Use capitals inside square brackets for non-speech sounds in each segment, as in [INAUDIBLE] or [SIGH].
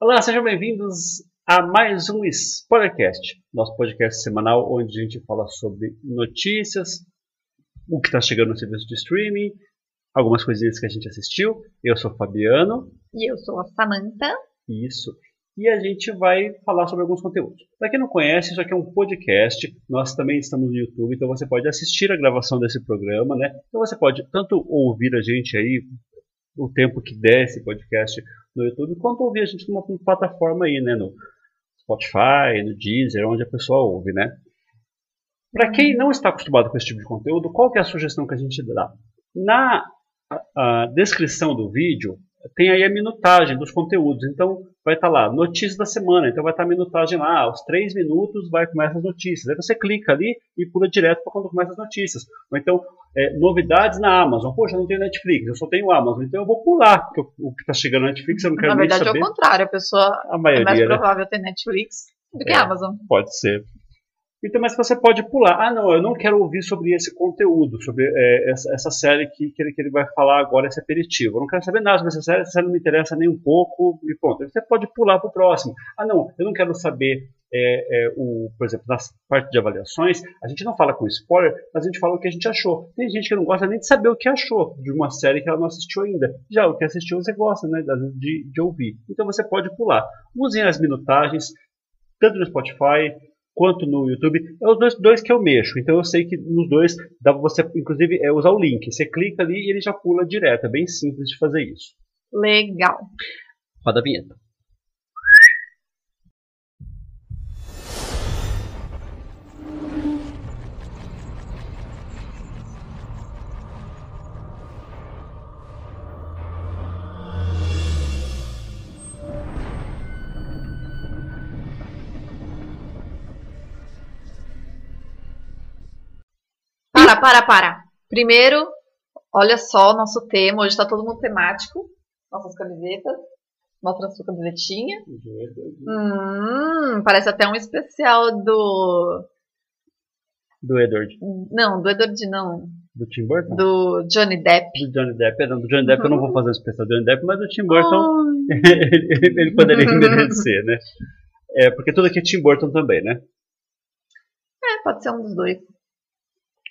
Olá, sejam bem-vindos a mais um Spoilercast, nosso podcast semanal onde a gente fala sobre notícias, o que está chegando no serviço de streaming, algumas coisinhas que a gente assistiu. Eu sou o Fabiano. E eu sou a Samantha. Isso. E a gente vai falar sobre alguns conteúdos. Para quem não conhece, isso aqui é um podcast. Nós também estamos no YouTube, então você pode assistir a gravação desse programa, né? Então você pode tanto ouvir a gente aí o tempo que der esse podcast no YouTube, quanto ouvir a gente numa plataforma aí, né? No Spotify, no Deezer, onde a pessoa ouve, né? Para quem não está acostumado com esse tipo de conteúdo, qual é a sugestão que a gente dá? Na a, a descrição do vídeo, tem aí a minutagem dos conteúdos. Então, vai estar lá, notícias da semana. Então, vai estar a minutagem lá, aos 3 minutos vai começar as notícias. Aí você clica ali e pula direto para quando começa as notícias. Ou então, é, novidades na Amazon. Poxa, eu não tenho Netflix, eu só tenho Amazon. Então, eu vou pular, porque o que está chegando na Netflix eu não quero Na verdade, saber. é o contrário. A pessoa A maioria, é mais né? provável ter Netflix do que É. Amazon. Pode ser. Então, mas você pode pular. Ah, não, eu não quero ouvir sobre esse conteúdo, sobre é, essa, essa série que, que, ele, que ele vai falar agora, esse aperitivo. Eu não quero saber nada sobre essa série, essa série não me interessa nem um pouco, e pronto. Você pode pular para o próximo. Ah, não, eu não quero saber, é, é, o, por exemplo, na parte de avaliações, a gente não fala com spoiler, mas a gente fala o que a gente achou. Tem gente que não gosta nem de saber o que achou de uma série que ela não assistiu ainda. Já o que assistiu você gosta, né, de, de ouvir. Então você pode pular. Usem as minutagens, tanto no Spotify quanto no YouTube, é os dois, dois que eu mexo. Então eu sei que nos dois dá pra você, inclusive, é, usar o link. Você clica ali e ele já pula direto. É bem simples de fazer isso. Legal. Roda a vinheta. Para, para, para. Primeiro, olha só o nosso tema. Hoje está todo mundo temático. Nossas camisetas. Mostra a sua camisetinha. Hum, parece até um especial do. Do Edward. Não, do Edward, não. Do Tim Burton? Do Johnny Depp. Do Johnny Depp. Não, do Johnny Depp eu não vou fazer um especial do Johnny Depp, mas do Tim Burton [LAUGHS] ele, ele poderia [LAUGHS] merecer, né? É, porque tudo aqui é Tim Burton também, né? É, pode ser um dos dois.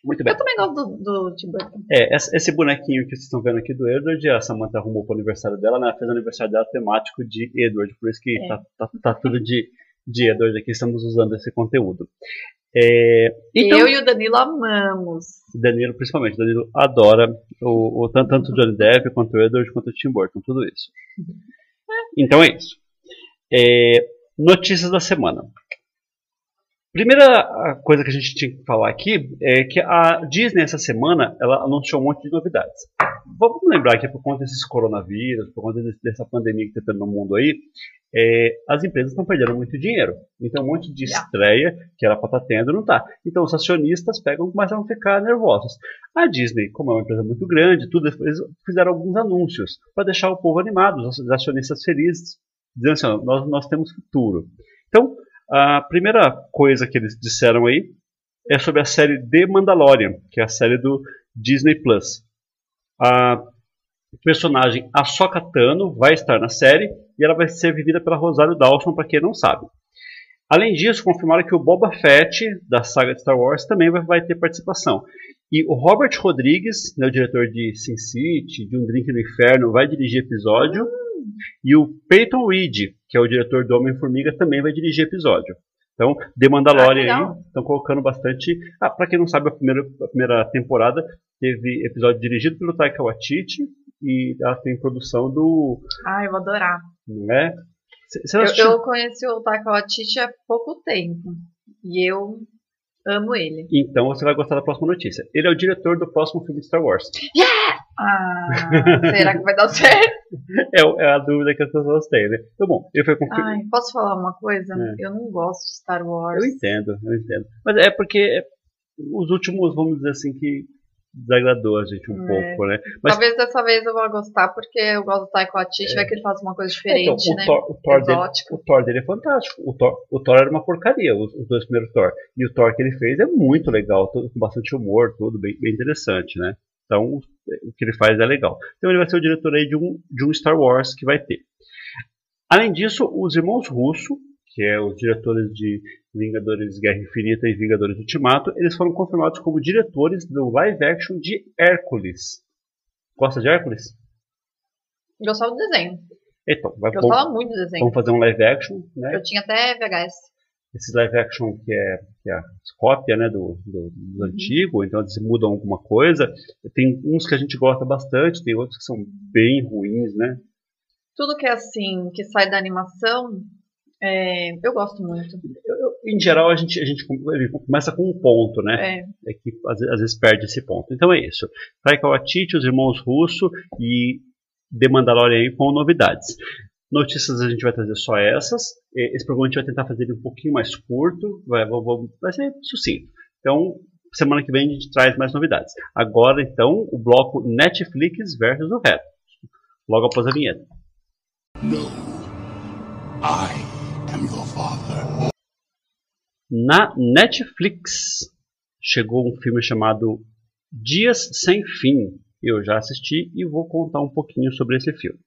Muito bem. Eu também gosto do, do Tim Burton. É, esse bonequinho que vocês estão vendo aqui do Edward, a Samantha arrumou para o aniversário dela, né? Ela fez o aniversário dela temático de Edward, por isso que É. tá, tá, tá tudo de, de Edward aqui, estamos usando esse conteúdo. É, então, Eu e o Danilo amamos. Danilo, principalmente, Danilo adora o, o- tanto, tanto o Johnny Depp, quanto o Edward, quanto o Tim Burton, tudo isso. Então é isso. É, notícias da semana. Primeira a coisa que a gente tinha que falar aqui é que a Disney essa semana ela anunciou um monte de novidades. Vamos lembrar que por conta desses coronavírus, por conta dessa pandemia que está tendo no mundo aí, é, as empresas estão perdendo muito dinheiro. Então um monte de estreia que era para estar tendo não está. Então os acionistas pegam começam a ficar nervosos. A Disney, como é uma empresa muito grande, tudo, eles fizeram alguns anúncios para deixar o povo animado, os acionistas felizes, dizendo assim, ó, nós, nós temos futuro. Então, a primeira coisa que eles disseram aí é sobre a série The Mandalorian, que é a série do Disney Plus. A personagem Ahsoka Tano vai estar na série e ela vai ser vivida pela Rosário Dawson, para quem não sabe. Além disso, confirmaram que o Boba Fett, da saga de Star Wars, também vai, vai ter participação. E o Robert Rodrigues, né, o diretor de Sin City, de Um Drink no Inferno, vai dirigir episódio. E o Peyton Reed, que é o diretor do Homem-Formiga, também vai dirigir episódio. Então, The Mandalorian Ah, aí, estão colocando bastante. Ah, pra quem não sabe, a primeira, a primeira temporada teve episódio dirigido pelo Taika Waititi e ela tem produção do. Ai, eu vou adorar. Né? Você Eu, assistiu? eu conheci o Taika Waititi há pouco tempo. E eu amo ele. Então você vai gostar da próxima notícia. Ele é o diretor do próximo filme de Star Wars. Ah, [LAUGHS] será que vai dar certo? É, é a dúvida que as pessoas têm, né? Então, bom, ele foi com Ai, posso falar uma coisa? É. Eu não gosto de Star Wars. Eu entendo, eu entendo. Mas é porque os últimos, vamos dizer assim, que desagradou a gente um É. pouco, né? Mas Talvez dessa vez eu vá gostar, porque eu gosto do Taika Waititi, vai que ele faz uma coisa diferente, então, o né? Thor, o, Thor dele, o Thor dele é fantástico. O Thor, o Thor era uma porcaria, os, os dois primeiros Thor. E o Thor que ele fez é muito legal, todo, com bastante humor, tudo bem, bem interessante, né? Então, o que ele faz é legal. Então, ele vai ser o diretor aí de um, de um Star Wars que vai ter. Além disso, os irmãos Russo, que é os diretores de Vingadores Guerra Infinita e Vingadores Ultimato, eles foram confirmados como diretores do live action de Hércules. Gosta de Hércules? Gostava do desenho. Então, vai Gostava muito do desenho. vamos fazer um live action, né? Eu tinha até VHS. Esses live action que é, que é a cópia né, do, do, do antigo, então eles mudam alguma coisa. Tem uns que a gente gosta bastante, tem outros que são bem ruins, né? Tudo que é assim, que sai da animação, é, eu gosto muito. Eu- eu- em geral, a gente, a gente começa com um ponto, né? É, É que às, às vezes perde esse ponto. Então é isso. Taika Waititi, os irmãos Russo e The Mandalorian aí com novidades. Notícias a gente vai trazer só essas. Esse programa a gente vai tentar fazer ele um pouquinho mais curto, vai, vai- ser sucinto. Então, semana que vem a gente traz mais novidades. Agora, então, o bloco Netflix versus o resto. Logo após a vinheta. No. I. Na Netflix chegou um filme chamado Dias Sem Fim. Eu já assisti e vou contar um pouquinho sobre esse filme.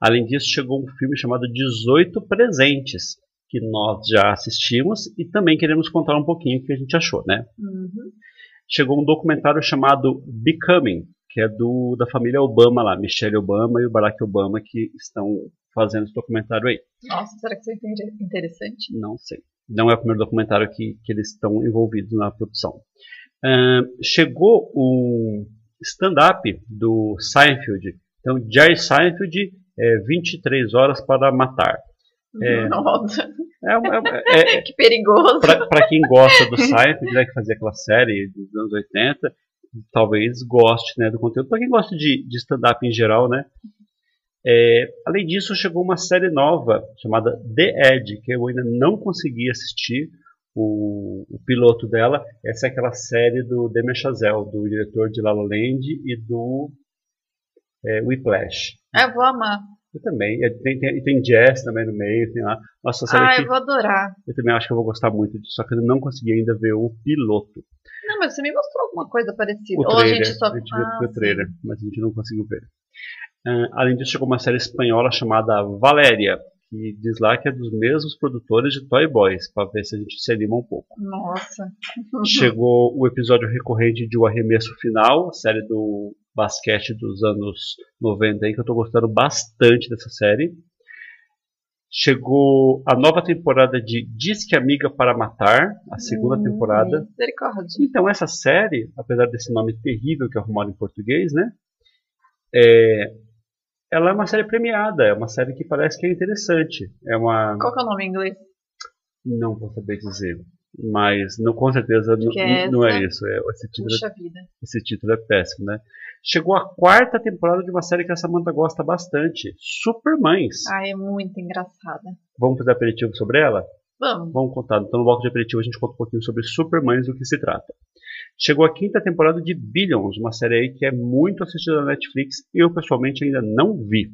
Além disso, chegou um filme chamado 18 Presentes, que nós já assistimos e também queremos contar um pouquinho o que a gente achou, né? uhum. Chegou um documentário chamado Becoming, que é do da família Obama lá, Michelle Obama e o Barack Obama que estão fazendo esse documentário aí. Nossa, será que isso é inter- interessante? Não sei. Não é o primeiro documentário que, que eles estão envolvidos na produção. Ahn, chegou um stand-up do Seinfeld. Então, Jerry Seinfeld, é, 23 horas para matar. É. [LAUGHS] Nossa, É, uma- é, é, [LAUGHS] que perigoso. para quem gosta do Seinfeld, né, que fazia aquela série dos anos 80, talvez goste né, do conteúdo. Para quem gosta de, de stand-up em geral, né? É, além disso, chegou uma série nova chamada The Edge, que eu ainda não consegui assistir o, o piloto dela. Essa é aquela série do Damien Chazelle, do diretor de La La Land e do é, Whiplash. Ah, eu vou amar. Eu também. E Tem, tem, tem jazz também no meio. Tem lá. Nossa, série Ah, aqui, eu vou adorar. eu também acho que eu vou gostar muito disso, só que eu não consegui ainda ver o piloto. Não, mas você me mostrou alguma coisa parecida. O Ou a trailer, gente só. viu Ah, o trailer, mas a gente não conseguiu ver. Ah, além disso, chegou uma série espanhola chamada Valéria, que diz lá que é dos mesmos produtores de Toy Boys, para ver se a gente se anima um pouco. Nossa. Chegou o episódio recorrente de O Arremesso Final, a série do basquete dos anos 90 aí, que eu tô gostando bastante dessa série. Chegou a nova temporada de Disque Amiga para Matar, a segunda Hum, temporada. Misericórdia. Então, essa série, apesar desse nome terrível que é arrumaram em português, né? É, ela é uma série premiada, é uma série que parece que é interessante. É uma. Qual que é o nome em inglês? Não vou saber dizer. Mas não, com certeza não, que é não é isso. É, esse, título, Puxa vida. esse título é péssimo, né? Chegou a quarta temporada de uma série que a Samantha gosta bastante: Supermães. Ah, é muito engraçada. Vamos fazer aperitivo sobre ela? Vamos. Vamos contar. Então, no bloco de aperitivo, a gente conta um pouquinho sobre Supermães, do que se trata. Chegou a quinta temporada de Billions, uma série aí que é muito assistida na Netflix. Eu, pessoalmente, ainda não vi.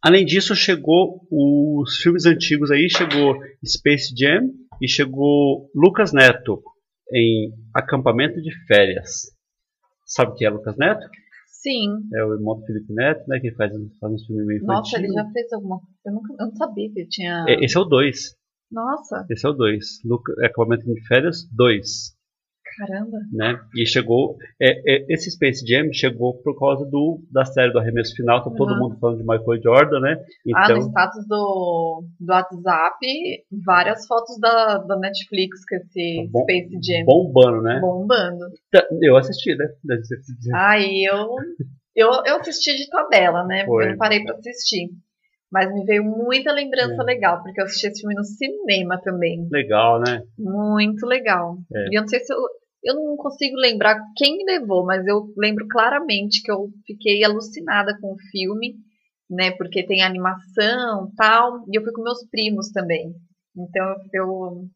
Além disso, chegou os filmes antigos aí. Chegou Space Jam e chegou Lucas Neto em Acampamento de Férias. Sabe o que é Lucas Neto? Sim. É o irmão do Felipe Neto, né? Que faz, faz uns filmes meio infantil. Nossa, ele já fez alguma coisa. Eu, nunca, eu não sabia que ele tinha. É, Esse é o 2. Nossa, Esse é o 2. Acampamento de Férias 2. Caramba. né? E chegou. é, é, esse Space Jam chegou por causa do, da série do arremesso final, todo Uhum. mundo falando de Michael Jordan, né? Ah, no Então, status do, do WhatsApp, várias fotos da, da Netflix com esse Tá bom- Space Jam bombando, né? bombando. Tá, Eu assisti, né? Aí eu, eu, eu assisti de tabela, né? Foi. Eu não parei pra assistir. Mas me veio muita lembrança É. legal, porque eu assisti esse filme no cinema também. Legal, né? Muito legal. É. E eu não sei se eu. Eu não consigo lembrar quem me levou, mas eu lembro claramente que eu fiquei alucinada com o filme, né? Porque tem animação tal. E eu fui com meus primos também. Então eu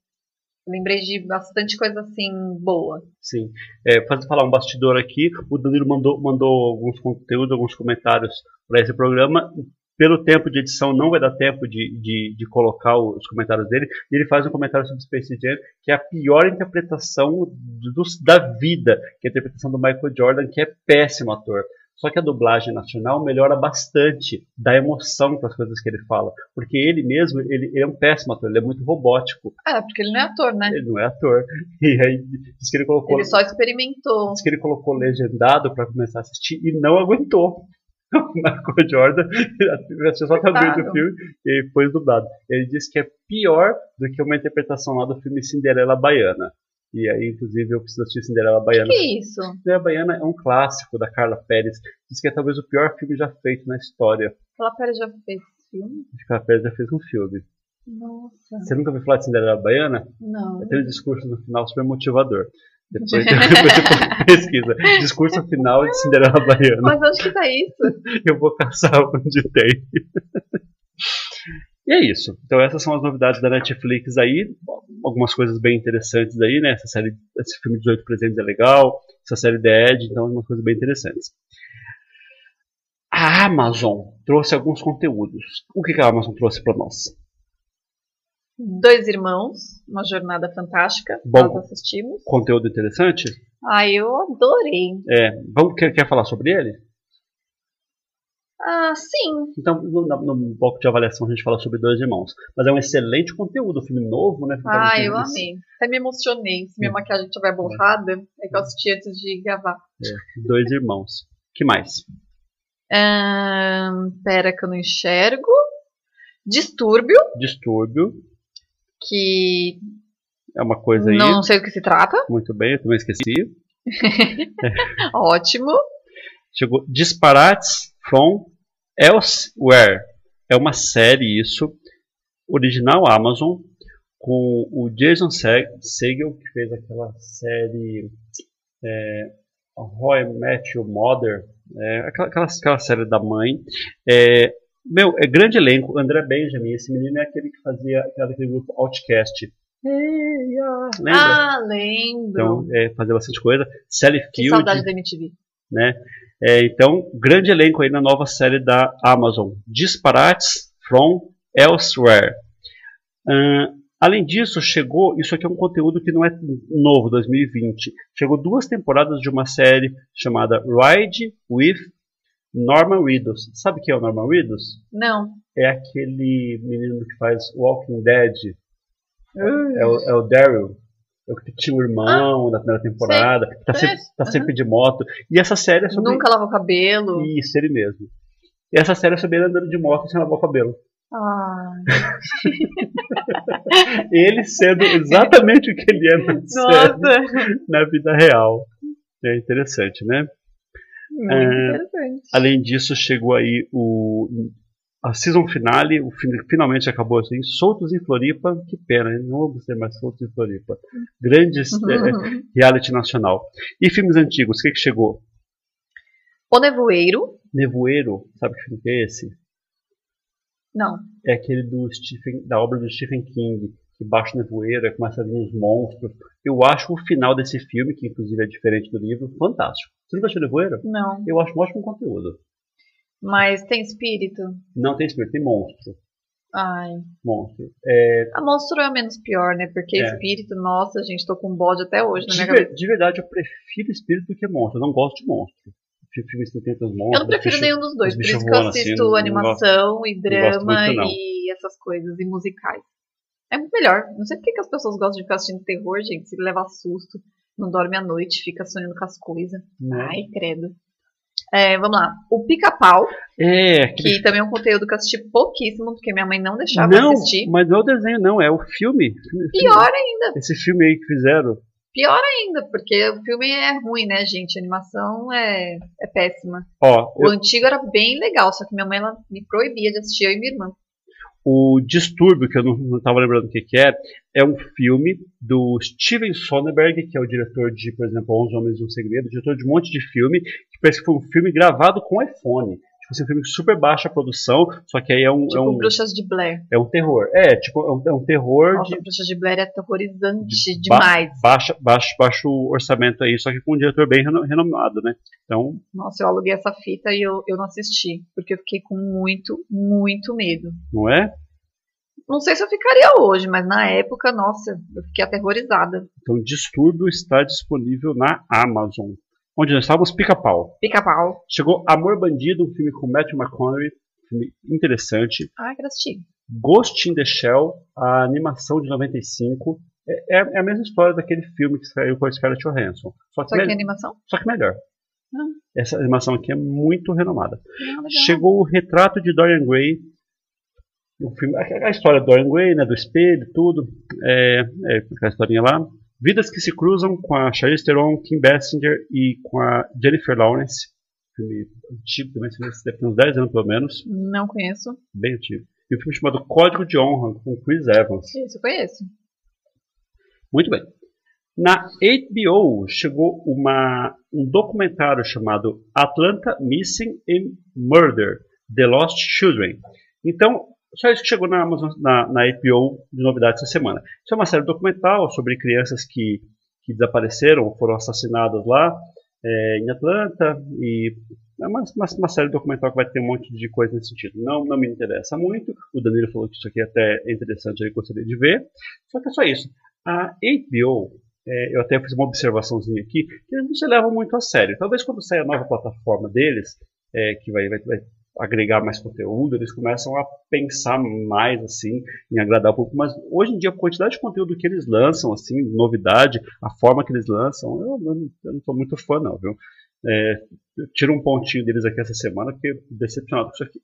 lembrei de bastante coisa assim boa. Sim. É, fazer falar um bastidor aqui. O Danilo mandou, mandou alguns conteúdos, alguns comentários para esse programa. Pelo tempo de edição, não vai dar tempo de, de, de colocar os comentários dele. E ele faz um comentário sobre Space Jam, que é a pior interpretação do, da vida, que é a interpretação do Michael Jordan, que é péssimo ator. Só que a dublagem nacional melhora bastante da emoção para as coisas que ele fala. Porque ele mesmo, ele, ele, é um péssimo ator, ele é muito robótico. É, porque ele não é ator, né? Ele não é ator. [LAUGHS] E aí diz que ele colocou. Ele só experimentou. Diz que ele colocou legendado para começar a assistir e não aguentou. [LAUGHS] Michael Jordan [LAUGHS] assistiu só até o filme e foi dublado. Ele disse que é pior do que uma interpretação lá do filme Cinderela Baiana. E aí, inclusive, eu preciso assistir Cinderela Baiana. Que, que é isso? Cinderela Baiana é um clássico da Carla Pérez. Diz que é talvez o pior filme já feito na história. Carla Pérez já fez filme? Carla Pérez já fez um filme. Nossa. Você nunca ouviu falar de Cinderela Baiana? Não. Tem um discurso no final super motivador. Depois, [LAUGHS] depois pesquisa. Discurso final de Cinderela Baiana. Mas onde que tá isso? [LAUGHS] Eu vou caçar onde tem. E é isso. Então essas são as novidades da Netflix aí. Algumas coisas bem interessantes aí, né? Essa série, esse filme 18 presentes é legal. Essa série The Edge, então algumas coisas bem interessantes. A Amazon trouxe alguns conteúdos. O que a Amazon trouxe para nós? Dois Irmãos, uma jornada fantástica. Bom, nós assistimos. Conteúdo interessante? Ah, eu adorei. É, vamos, quer, quer falar sobre ele? Ah, sim. Então, no, no, no bloco de avaliação a gente fala sobre Dois Irmãos. Mas é um excelente conteúdo, filme novo, né? Ah, eu amei. Até me emocionei. Se minha maquiagem estiver borrada, é que eu assisti antes de gravar. É, Dois Irmãos. que mais? Ahn, pera que eu não enxergo. Distúrbio, Distúrbio. Que É uma coisa aí. não sei do que se trata. Muito bem, eu também esqueci. [LAUGHS] Ótimo. Chegou Disparates from Elsewhere. É uma série isso, original Amazon, com o Jason Se- Segel, que fez aquela série é, Met Your Mother, é, aquela, aquela, aquela série da mãe. É, meu, é grande elenco, André Benjamin, esse menino é aquele que fazia daquele grupo Outcast. Hey, ah, Lembra? Ah, lembro. Então, é, fazia bastante coisa. Sally que Field, saudade da MTV. né? É, então, grande elenco aí na nova série da Amazon, Disparates from Elsewhere. Ahn, além disso, chegou, isso aqui é um conteúdo que não é novo, 2020. Chegou duas temporadas de uma série chamada Ride with Norman Reedus. Sabe quem é o Norman Reedus? Não. É aquele menino que faz Walking Dead. É o, é o Daryl. É o que tinha o irmão da primeira temporada. que tá, sei. sempre, tá sempre de moto. E essa série é sobre. Nunca lavou cabelo. Isso, ele mesmo. E essa série é sobre ele andando de moto sem lavar o cabelo. Ai, [LAUGHS] Ele sendo exatamente o que ele é na série, na vida real. É interessante, né? Muito É, interessante. Além disso, chegou aí o a season finale, o fin- finalmente acabou assim, Soltos em Floripa, que pena, hein? não vamos ter mais Soltos em Floripa. Grandes [LAUGHS] é, reality nacional. E filmes antigos, o que, que chegou? O Nevoeiro. Nevoeiro, sabe que filme que é esse? Não. é aquele do Stephen, da obra do Stephen King, que baixa o nevoeiro, começa a vir os monstros. Eu acho o final desse filme, que inclusive é diferente do livro, fantástico. Você nunca assistiu Nevoeiro? Não. Eu acho um ótimo conteúdo. Mas tem espírito. Não tem espírito, tem monstro. Ai. Monstro. É, A monstro é menos pior, né? Porque É. espírito, nossa, gente, tô com bode até hoje na de, minha ver- cabeça. de verdade, eu prefiro espírito do que monstro. Eu não gosto de monstro. Filmes que tem tantos monstros. Eu não prefiro bicho- nenhum dos dois, por isso que eu assim, assisto não animação e drama muito, e essas coisas, e musicais. É muito melhor. Não sei por que as pessoas gostam de ficar assistindo terror, gente. Se leva susto, não dorme à noite, fica sonhando com as coisas. Né? Ai, credo. É, vamos lá. O Pica-Pau, É, aquele que também é um conteúdo que eu assisti pouquíssimo, porque minha mãe não deixava eu não, assistir. mas não é o desenho, não, é o filme. Pior ainda. Esse filme aí que fizeram. Pior ainda, porque o filme é ruim, né, gente? A animação é, é péssima. Ó, O antigo era bem legal, só que minha mãe ela me proibia de assistir, eu e minha irmã. O Distúrbio, que eu não estava lembrando o que, que é, é um filme do Steven Soderbergh, que é o diretor de, por exemplo, Onze Homens e um Segredo, diretor de um monte de filme, que parece que foi um filme gravado com iPhone. Tipo assim, um filme de super baixa produção, só que aí é um, Tipo, é um, Bruxas de Blair. é um terror. É, tipo, é um, é um terror Nossa, de Bruxas de Blair é aterrorizante ba- demais. baixa, baixo, baixo orçamento aí, só que com um diretor bem reno- renomado, né? Então, Nossa, eu aluguei essa fita e eu, eu não assisti, porque eu fiquei com muito, muito medo. não é? Não sei se eu ficaria hoje, mas na época, nossa, eu fiquei aterrorizada. Então, Distúrbio está disponível na Amazon. Onde nós estávamos? Pica-pau. Pica-pau. Chegou Amor Bandido, um filme com Matthew McConaughey, filme interessante. Ai, quero assistir. Ghost in the Shell, a animação de 95. É, é a mesma história daquele filme que saiu com a Scarlett Johansson. Só que, Só que me- animação? só que melhor. Ah. Essa animação aqui é muito renomada. Não, legal. Chegou o Retrato de Dorian Gray. O filme, a, a história do Dorian Gray, né, do espelho, tudo. É, é aquela historinha lá. Vidas que se cruzam com a Charlize Theron, Kim Basinger e com a Jennifer Lawrence. Filme antigo também, deve ter uns 10 anos pelo menos. Não conheço. Bem antigo. E um filme chamado Código de Honra, com Chris Evans. Isso, eu conheço. Muito bem. Na HBO chegou uma, um documentário chamado Atlanta Missing and Murder: The Lost Children. Então, só isso que chegou na, Amazon, na, na HBO de novidade essa semana. Isso é uma série documental sobre crianças que, que desapareceram, foram assassinadas lá é, em Atlanta e é uma, uma, uma série documental que vai ter um monte de coisa nesse sentido. Não, não me interessa muito. O Danilo falou que isso aqui até é interessante, ele gostaria de ver. Só que é só isso. A HBO, é, eu até fiz uma observaçãozinha aqui, que eles não se levam muito a sério. Talvez quando sair a nova plataforma deles, é, que vai, vai, vai agregar mais conteúdo, eles começam a pensar mais assim em agradar o público. Mas hoje em dia, a quantidade de conteúdo que eles lançam, assim, novidade, a forma que eles lançam, eu, eu não sou muito fã, não, viu? É, eu tiro um pontinho deles aqui essa semana, porque decepcionado com isso aqui.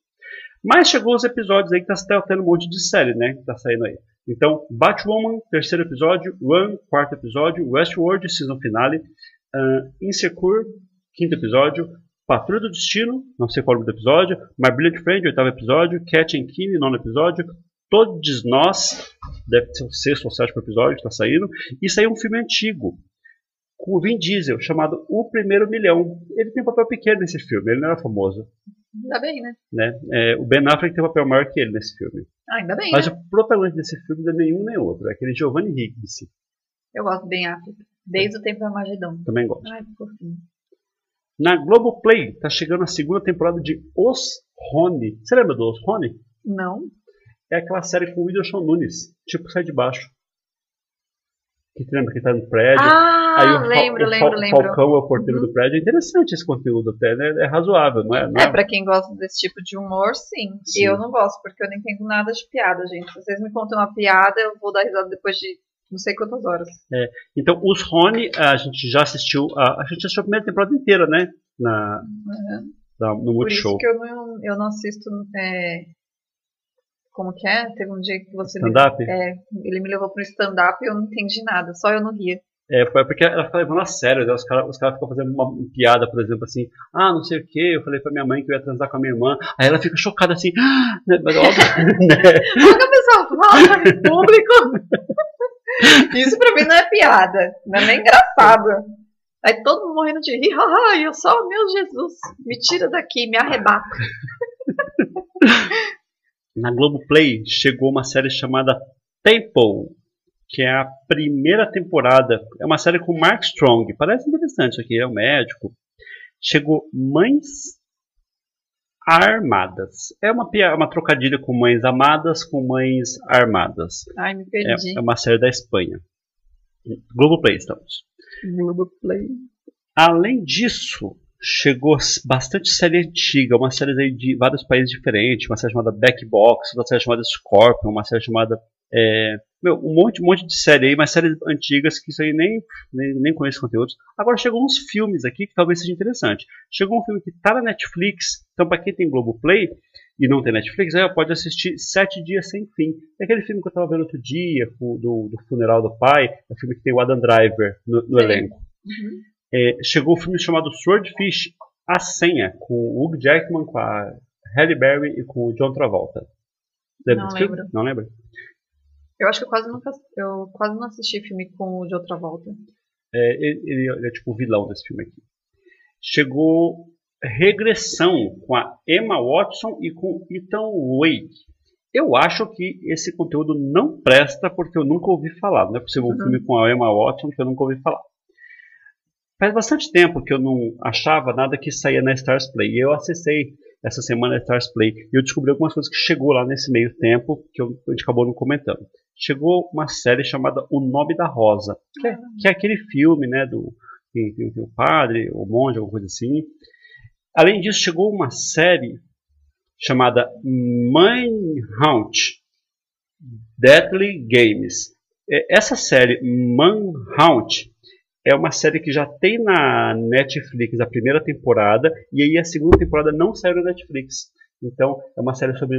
Mas chegou os episódios aí que tá tendo um monte de série, né? Que tá saindo aí. Então, Batwoman, terceiro episódio, Run, quarto episódio, Westworld, season finale, uh, Insecure, quinto episódio, Patrulha do Destino, não sei qual é o nome do episódio, My Brilliant Friend, oitavo episódio, Cat and Kinney, nono episódio, Todos Nós, deve ser o sexto ou sétimo episódio, está saindo, e saiu um filme antigo, com o Vin Diesel, chamado O Primeiro Milhão. Ele tem um papel pequeno nesse filme, ele não era famoso. Ainda bem, né? Né? É, o Ben Affleck tem um papel maior que ele nesse filme. Ah, ainda bem, Mas né? o protagonista desse filme não é nenhum nem outro, é aquele Giovanni Ribisi. Eu gosto bem África. Desde o tempo da Magedão. Também gosto. Ai, que fofinho. Na Globoplay tá chegando a segunda temporada de Os Rony. Você lembra do Os Rony? Não. É aquela série com o Whindersson Nunes, tipo Sai de Baixo. Que lembra que tá no prédio? Ah, Aí o, lembro, o lembro, Fal- lembro. Falcão é o porteiro do prédio. É interessante esse conteúdo até, né? É razoável, não é? Não É, pra quem gosta desse tipo de humor, sim. Sim. Eu não gosto, porque eu não entendo nada de piada, gente. Se vocês me contam uma piada, eu vou dar risada depois de não sei quantas horas. Então, Os Rony, a gente já assistiu. A, a gente assistiu a primeira temporada inteira, né? Na, Uhum. na- no Por Multishow. isso que eu não, eu não assisto. é, Como que é? Teve um dia que você Stand-up? é, ele me levou pro stand-up e eu não entendi nada, só eu não ria. É, foi porque ela fica levando a sério, né? Os caras os cara ficam fazendo uma piada, por exemplo, assim, ah, não sei o que, eu falei pra minha mãe que eu ia transar com a minha irmã, aí ela fica chocada assim, ah, [GASPS] né? mas óbvio, [LAUGHS] né? Olha que a pessoa fala em público. [LAUGHS] [LAUGHS] Isso pra mim não é piada, não é nem engraçado. Aí todo mundo morrendo de rir, haha, eu só, meu Jesus, me tira daqui, me arrebata. [LAUGHS] Na Globoplay chegou uma série chamada Temple, que é a primeira temporada. É uma série com Mark Strong. Parece interessante aqui, é um médico. Chegou Mães Armadas. É uma, uma trocadilha com Mães Amadas com Mães Armadas. Ai, me É, perdi. é uma série da Espanha. Globoplay estamos. Globoplay. Além disso, chegou bastante série antiga, uma série de vários países diferentes, uma série chamada Backbox, uma série chamada Scorpion, uma série chamada. é, meu, um monte, um monte de série aí, mas séries antigas que isso aí nem, nem, nem conheço os conteúdos. Agora chegou uns filmes aqui que talvez seja interessante. Chegou um filme que tá na Netflix, então para quem tem Globoplay e não tem Netflix, aí pode assistir Sete Dias Sem Fim. É aquele filme que eu tava vendo outro dia, do, do funeral do pai, é o filme que tem o Adam Driver no, no elenco. Uhum. É, chegou o filme chamado Swordfish, A Senha, com o Hugh Jackman, com a Halle Berry e com o John Travolta. Lembra Não lembro. Não lembra? Eu acho que eu quase nunca. Eu quase não assisti filme com o de outra volta. É, ele, ele- ele é tipo o vilão desse filme aqui. Chegou Regressão, com a Emma Watson e com Ethan Wake. Eu acho que esse conteúdo não presta porque eu nunca ouvi falar. Não é possível um Uhum. filme com a Emma Watson que eu nunca ouvi falar. Faz bastante tempo que eu não achava nada que saía na Stars Play. E eu acessei essa semana a Stars Play e eu descobri algumas coisas que chegou lá nesse meio tempo que eu- a gente acabou não comentando. Chegou uma série chamada O Nome da Rosa, que é, que é aquele filme, né, do tem, tem, tem o padre, o monge, alguma coisa assim. Além disso, chegou uma série chamada Manhunt Deadly Games. É, essa série Manhunt é uma série que já tem na Netflix a primeira temporada e aí a segunda temporada não saiu na Netflix. Então é uma série sobre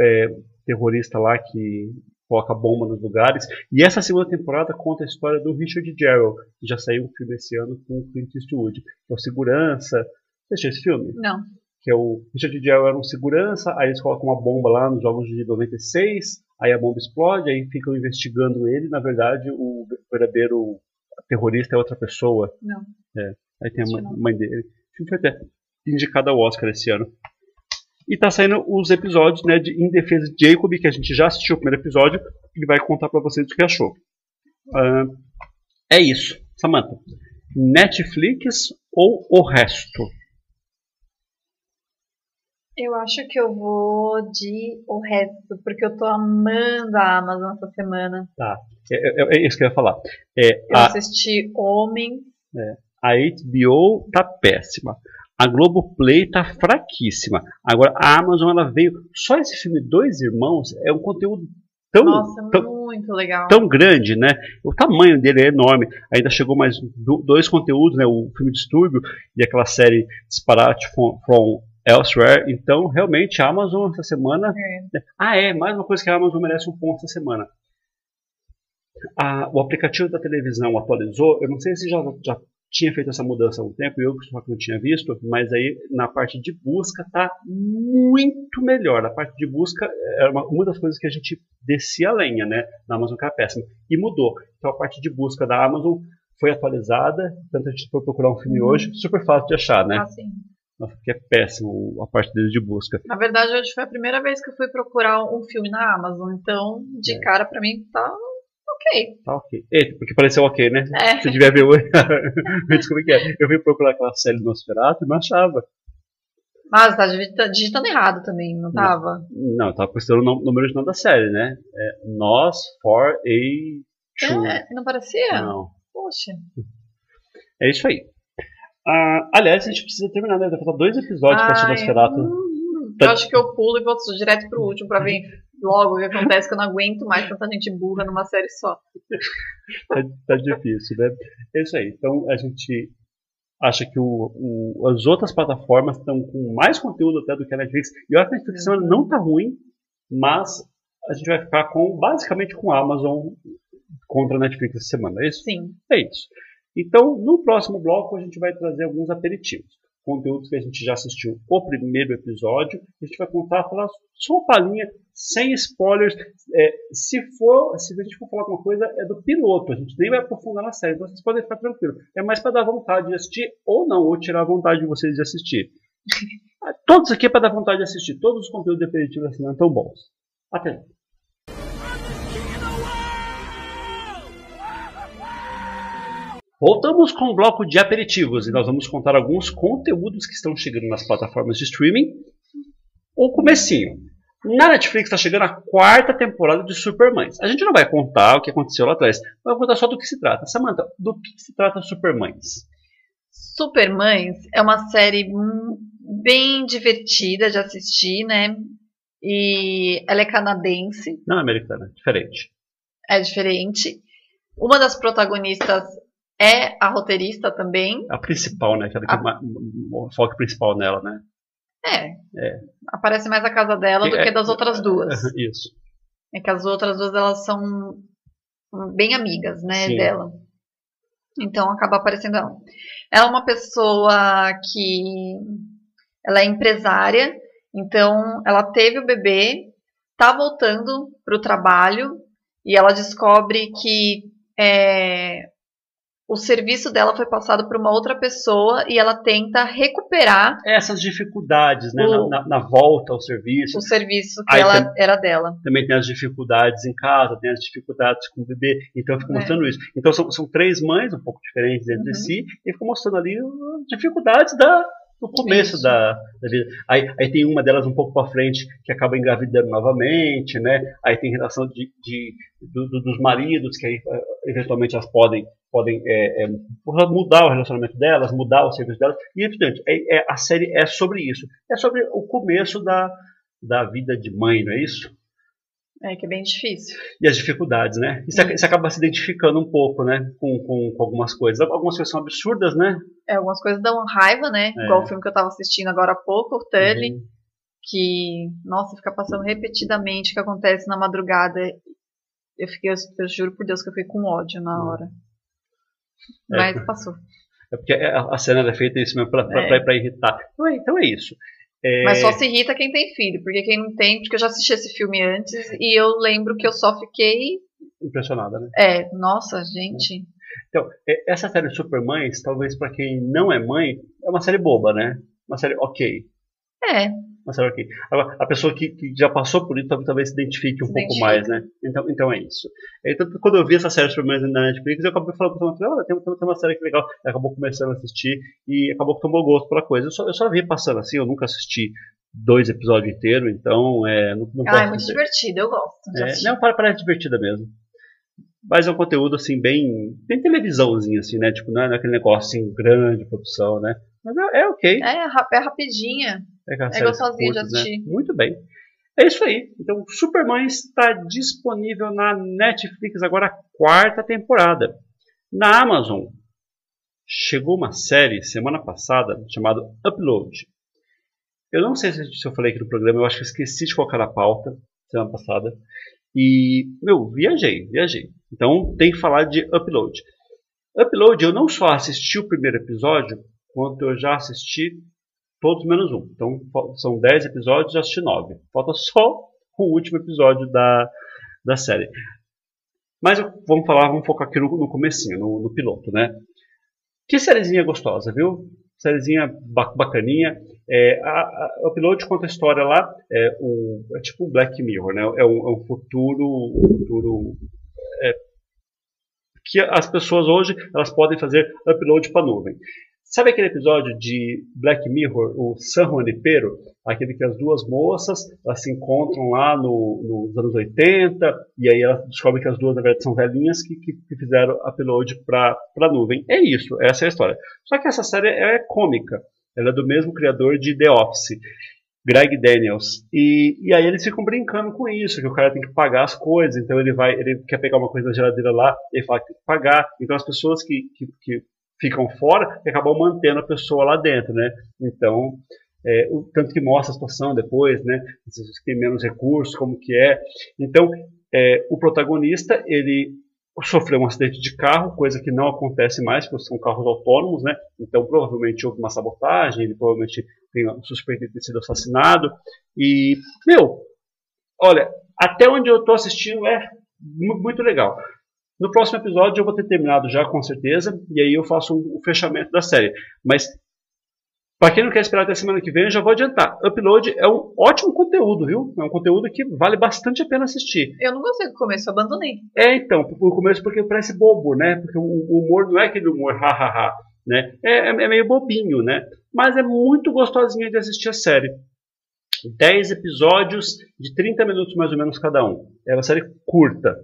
é, terrorista lá que coloca bomba nos lugares. E essa segunda temporada conta a história do Richard Gerald, que já saiu um filme esse ano com o Clint Eastwood, que é o segurança. Você assistiu esse filme? Não. Que é o Richard Gerald era um segurança, aí eles colocam uma bomba lá nos jogos de 96, aí a bomba explode, aí ficam investigando ele. Na verdade, o verdadeiro terrorista é outra pessoa. Não. É. Aí tem a mãe, mãe dele. O filme foi até indicado ao Oscar esse ano. E tá saindo os episódios né, de Em Defesa de Jacob, que a gente já assistiu o primeiro episódio, e vai contar para vocês o que achou. Uh, é isso. Samantha, Netflix ou o resto? Eu acho que eu vou de o resto, porque eu tô amando a Amazon essa semana. Tá, é, é, é isso que eu ia falar. É, eu a, assisti Homem. É, a HBO tá péssima. A Globoplay tá fraquíssima. Agora, a Amazon ela veio. Só esse filme Dois Irmãos é um conteúdo tão, Nossa, tão, muito legal. tão grande, né? O tamanho dele é enorme. Ainda chegou mais dois conteúdos, né? O filme Distúrbio e aquela série Disparate from, from Elsewhere. Então, realmente, a Amazon essa semana. É. Ah, é, mais uma coisa que a Amazon merece um ponto essa semana. A, o aplicativo da televisão atualizou. Eu não sei se já, já tinha feito essa mudança há um tempo, eu só que não tinha visto, mas aí na parte de busca está muito melhor. A parte de busca era uma, uma, das coisas que a gente descia a lenha, né? Na Amazon que era péssima. E mudou. Então a parte de busca da Amazon foi atualizada, tanto a gente foi procurar um filme uhum. hoje, super fácil de achar, né? Ah, sim. Nossa, porque é péssimo a parte dele de busca. Na verdade, hoje foi a primeira vez que eu fui procurar um filme na Amazon, então de é. cara para mim tá ok. Tá ok. Eita, porque pareceu ok, né? É. Você devia ver hoje. [LAUGHS] Desculpa que é. Eu vim procurar aquela série do Nosferatu e não achava. Mas tá digitando errado também, não tava? Não, não tava postando o número original da série, né? É Nos for a True. É, não parecia? Não. Poxa. É isso aí. Ah, aliás, a gente precisa terminar, né? Vai faltar dois episódios Ai, pra assistir Nosferatu. Hum, tá... Eu acho que eu pulo e vou direto pro último pra ver logo o que acontece que eu não aguento mais tanta gente burra numa série só. [LAUGHS] tá, tá, difícil, né? É isso aí. Então a gente acha que o, o, as outras plataformas estão com mais conteúdo até do que a Netflix. E olha que a Netflix uhum. não tá ruim, mas a gente vai ficar com basicamente com a Amazon contra a Netflix essa semana, é isso? Sim. É isso. Então, no próximo bloco, a gente vai trazer alguns aperitivos conteúdos que a gente já assistiu o primeiro episódio. A gente vai contar, falar só uma palhinha, sem spoilers. É, se for, se a gente for falar alguma coisa, é do piloto. A gente nem vai aprofundar na série, então vocês podem ficar tranquilos. É mais para dar vontade de assistir ou não, ou tirar a vontade de vocês de assistir. [LAUGHS] Todos aqui é para dar vontade de assistir. Todos os conteúdos definitivos assim, não estão bons. Até lá. Voltamos com o bloco de aperitivos e nós vamos contar alguns conteúdos que estão chegando nas plataformas de streaming. O comecinho. Na Netflix está chegando a quarta temporada de Supermães. A gente não vai contar o que aconteceu lá atrás, vai contar só do que se trata. Samantha, do que se trata Supermães? Supermães é uma série bem divertida de assistir, né? E ela é canadense. Não é americana, diferente. É diferente. Uma das protagonistas é a roteirista também. A principal, né? Aquela que a... uma, foco principal nela, né? É. é. Aparece mais a casa dela do é, que das outras duas. Isso. É que as outras duas elas são bem amigas, né, Sim. dela. Então acaba aparecendo ela. Ela é uma pessoa que ela é empresária, então ela teve o bebê, tá voltando pro trabalho e ela descobre que é, o serviço dela foi passado para uma outra pessoa e ela tenta recuperar essas dificuldades né, o, na, na, volta ao serviço. O serviço que ela tem, era dela. Também tem as dificuldades em casa, tem as dificuldades com o bebê, então fica é. mostrando é. isso. Então são, são três mães um pouco diferentes entre uhum. si e fica mostrando ali as dificuldades da, no começo da, da, vida. Aí, aí tem uma delas um pouco para frente que acaba engravidando novamente, né? Aí tem relação de, de do, do, dos maridos que aí, eventualmente elas podem podem é, é, mudar o relacionamento delas, mudar o serviço delas. E, evidente, é, é, a série é sobre isso. É sobre o começo da, da vida de mãe, não é isso? É, que é bem difícil. E as dificuldades, né? E você acaba se identificando um pouco, né? Com, com, com, algumas coisas. Algumas coisas são absurdas, né? É, algumas coisas dão raiva, né? É. Igual o filme que eu tava assistindo agora há pouco, o Tully. Uhum. Que, nossa, fica passando repetidamente o que acontece na madrugada. Eu fiquei, eu, juro por Deus que eu fiquei com ódio na uhum. hora. É. Mas passou. É porque a, cena era feita isso mesmo pra, pra, é. pra, pra irritar. Então é, então é isso. É... Mas só se irrita quem tem filho, porque quem não tem, porque eu já assisti esse filme antes e eu lembro que eu só fiquei. Impressionada, né? É, nossa, gente. Então, é, essa série Supermães, talvez para quem não é mãe, é uma série boba, né? Uma série ok. É, mas será que Agora, a pessoa que, que, já passou por isso talvez se identifique um se pouco identifica. mais, né? Então, então é isso. Então, quando eu vi essa série Superman na Netflix, eu acabei falando para ela, olha, tem, tem, uma série que legal. Ela acabou começando a assistir e acabou que tomou gosto pela coisa. Eu só, eu só vi passando assim, eu nunca assisti dois episódios inteiros, então é, não, não ah, é muito dizer. divertido, eu gosto. É, não, para, parece divertida mesmo. Mas é um conteúdo assim, bem, bem televisãozinho, assim, né? Tipo, não é aquele negócio assim, grande produção, né? Mas é, é ok. É, é rapidinha. É, é gostosinho de né? assistir. Né? Muito bem. É isso aí. Então, Superman está disponível na Netflix agora a quarta temporada. Na Amazon, chegou uma série semana passada chamada Upload. Eu não sei se eu falei aqui no programa, eu acho que esqueci de colocar na pauta semana passada. E, meu, viajei, viajei. Então tem que falar de Upload. Upload, eu não só assisti o primeiro episódio, quanto eu já assisti todos menos um. Então são 10 episódios, já assisti 9. Falta [LAUGHS] só o último episódio da, da série. Mas vamos falar, vamos focar aqui no, no comecinho, no, no piloto, né? Que sériezinha gostosa, viu? Sériezinha bacaninha. É, a, a, o piloto conta a história lá, é, o, é tipo um Black Mirror, né? É um, é um futuro, um futuro é, que as pessoas hoje elas podem fazer upload para nuvem. Sabe aquele episódio de Black Mirror, o San Juanipero? Aquele que as duas moças elas se encontram lá no, nos anos 80 e aí elas descobrem que as duas, na verdade, são velhinhas que, que, que fizeram upload para a nuvem. É isso, essa é a história. Só que essa série é cômica. Ela é do mesmo criador de The Office. Greg Daniels. E, e aí eles ficam brincando com isso, que o cara tem que pagar as coisas, então ele vai, ele quer pegar uma coisa da geladeira lá, ele fala que tem que pagar. Então as pessoas que, que, que ficam fora e acabam mantendo a pessoa lá dentro, né? Então, é, o, tanto que mostra a situação depois, né? Que têm menos recursos, como que é. Então, é, o protagonista, ele sofreu um acidente de carro, coisa que não acontece mais, porque são carros autônomos, né? Então, provavelmente houve uma sabotagem, ele provavelmente tem um suspeito de ter sido assassinado. E, meu, olha, até onde eu estou assistindo é muito legal. No próximo episódio eu vou ter terminado já, com certeza, e aí eu faço o um fechamento da série. Mas, para quem não quer esperar até semana que vem, eu já vou adiantar. Upload é um ótimo conteúdo, viu? É um conteúdo que vale bastante a pena assistir. Eu não gostei do começo, eu abandonei. É, então, o começo porque parece bobo, né? Porque o humor não é aquele humor hahaha, né? É, é, é meio bobinho, né? Mas é muito gostosinho de assistir a série. 10 episódios de 30 minutos mais ou menos cada um. É uma série curta,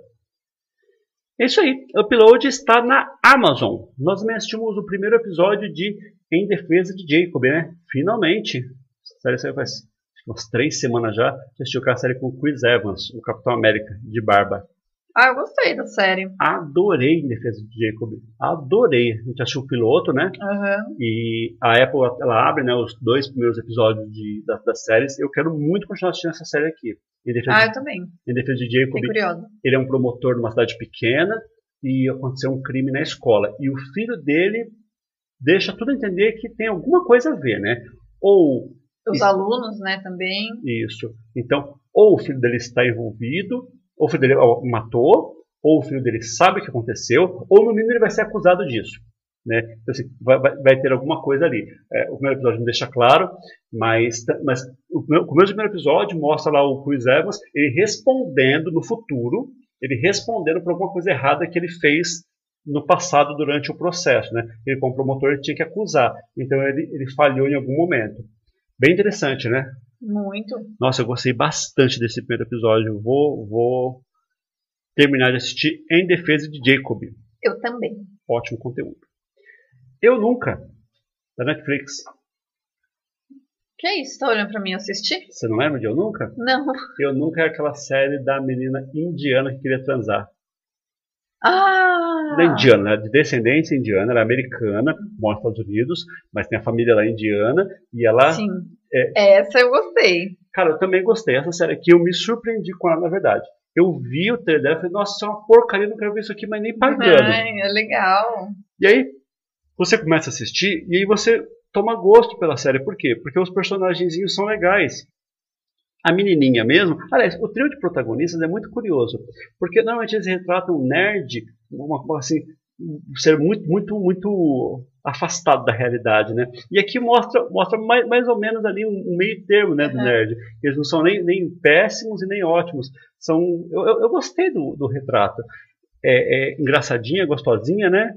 é isso aí. Upload está na Amazon. Nós assistimos o primeiro episódio de Em Defesa de Jacob, né? Finalmente. A série saiu faz umas três semanas já. Assistiu aquela série com Chris Evans, o Capitão América, de barba. Ah, eu gostei da série. Adorei Em Defesa de Jacob. Adorei. A gente assistiu o piloto, né? Uhum. E a Apple, ela abre né, os dois primeiros episódios de, da, das séries. Eu quero muito continuar assistindo essa série aqui. Em defesa ah, eu também. Em defesa de Jacob, ele é um promotor de uma cidade pequena e aconteceu um crime na escola. E o filho dele deixa tudo entender que tem alguma coisa a ver, né? Ou os isso, alunos, né, também. Isso. Então, ou o filho dele está envolvido, ou o filho dele matou, ou o filho dele sabe o que aconteceu, ou no mínimo ele vai ser acusado disso. Né? Então, assim, vai, vai, ter alguma coisa ali. É, o primeiro episódio não deixa claro, mas, mas o, meu, o primeiro episódio mostra lá o Chris Evans ele respondendo no futuro, ele respondendo por alguma coisa errada que ele fez no passado durante o processo. Né? Ele, como promotor, ele tinha que acusar. Então, ele, ele falhou em algum momento. Bem interessante, né? Muito. Nossa, eu gostei bastante desse primeiro episódio. Vou, vou terminar de assistir em defesa de Jacob. Eu também. ótimo conteúdo. Eu Nunca, da Netflix. Que é isso? Tá olhando pra mim assistir? Você não lembra de Eu Nunca? Não. Eu Nunca é aquela série da menina indiana que queria transar. Ah! Ela é indiana, ela é de descendência indiana, ela é americana, mora nos Estados Unidos, mas tem a família lá indiana, e ela... Sim. É. Essa eu gostei. Cara, eu também gostei. Essa série aqui, eu me surpreendi com ela, na verdade. Eu vi o trailer dela e falei, nossa, isso é uma porcaria, não quero ver isso aqui, mas nem pagando. Ai, é legal. E aí, você começa a assistir e aí você toma gosto pela série. Por quê? Porque os personagenzinhos são legais. A menininha mesmo. Aliás, o trio de protagonistas é muito curioso. Porque normalmente eles retratam um nerd, uma uma, assim, um ser muito, muito, muito afastado da realidade, né? E aqui mostra, mostra mais, mais ou menos ali um, um meio termo, né, do Uhum. nerd. Eles não são nem, nem péssimos e nem ótimos. São, eu, eu, eu gostei do, do retrato. É, é engraçadinha, gostosinha, né?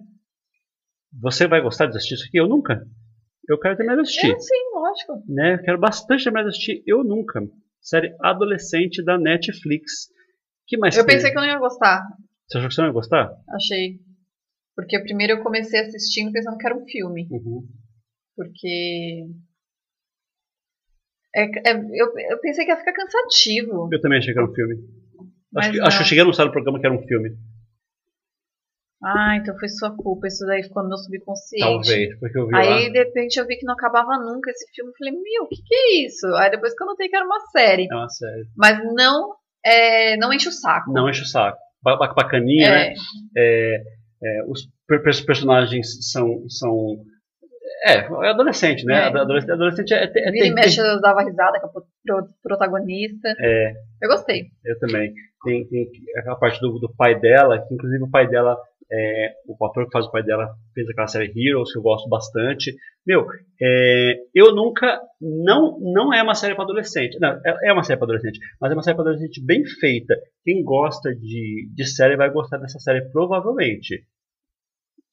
Você vai gostar de assistir isso aqui? Eu nunca. Eu quero terminar de assistir. Eu, sim, lógico. Né? Eu quero bastante terminar de assistir. Eu nunca. Série adolescente da Netflix. que mais Eu tem? pensei que eu não ia gostar. Você achou que você não ia gostar? Achei. Porque primeiro eu comecei assistindo pensando que era um filme. Uhum. Porque. É, é- eu, eu pensei que ia ficar cansativo. Eu também achei que era um filme. Mas Acho que, acho que eu cheguei a anunciar no programa que era um filme. Ah, então foi sua culpa. Isso daí ficou no meu subconsciente. Talvez, porque eu vi Aí, lá. de repente, eu vi que não acabava nunca esse filme. Eu falei, meu, o que, que é isso? Aí depois que eu notei que era uma série. É uma série. Mas não, é, não enche o saco. Não enche o saco. Ba- ba- Bacaninha, né? é, É, os per- per- personagens são. são é, é adolescente, né? É. Adolescente, adolescente é, é, vira tem- e mexe, eu dava risada com a pro- pro- protagonista. É. Eu gostei. Eu também. Tem, tem aquela parte do, do pai dela, que inclusive o pai dela, é, o ator que faz o pai dela fez aquela série Heroes, que eu gosto bastante. Meu, é, eu nunca. Não, não é uma série para adolescente. Não, é, é uma série para adolescente, mas é uma série para adolescente bem feita. Quem gosta de, de série vai gostar dessa série, provavelmente.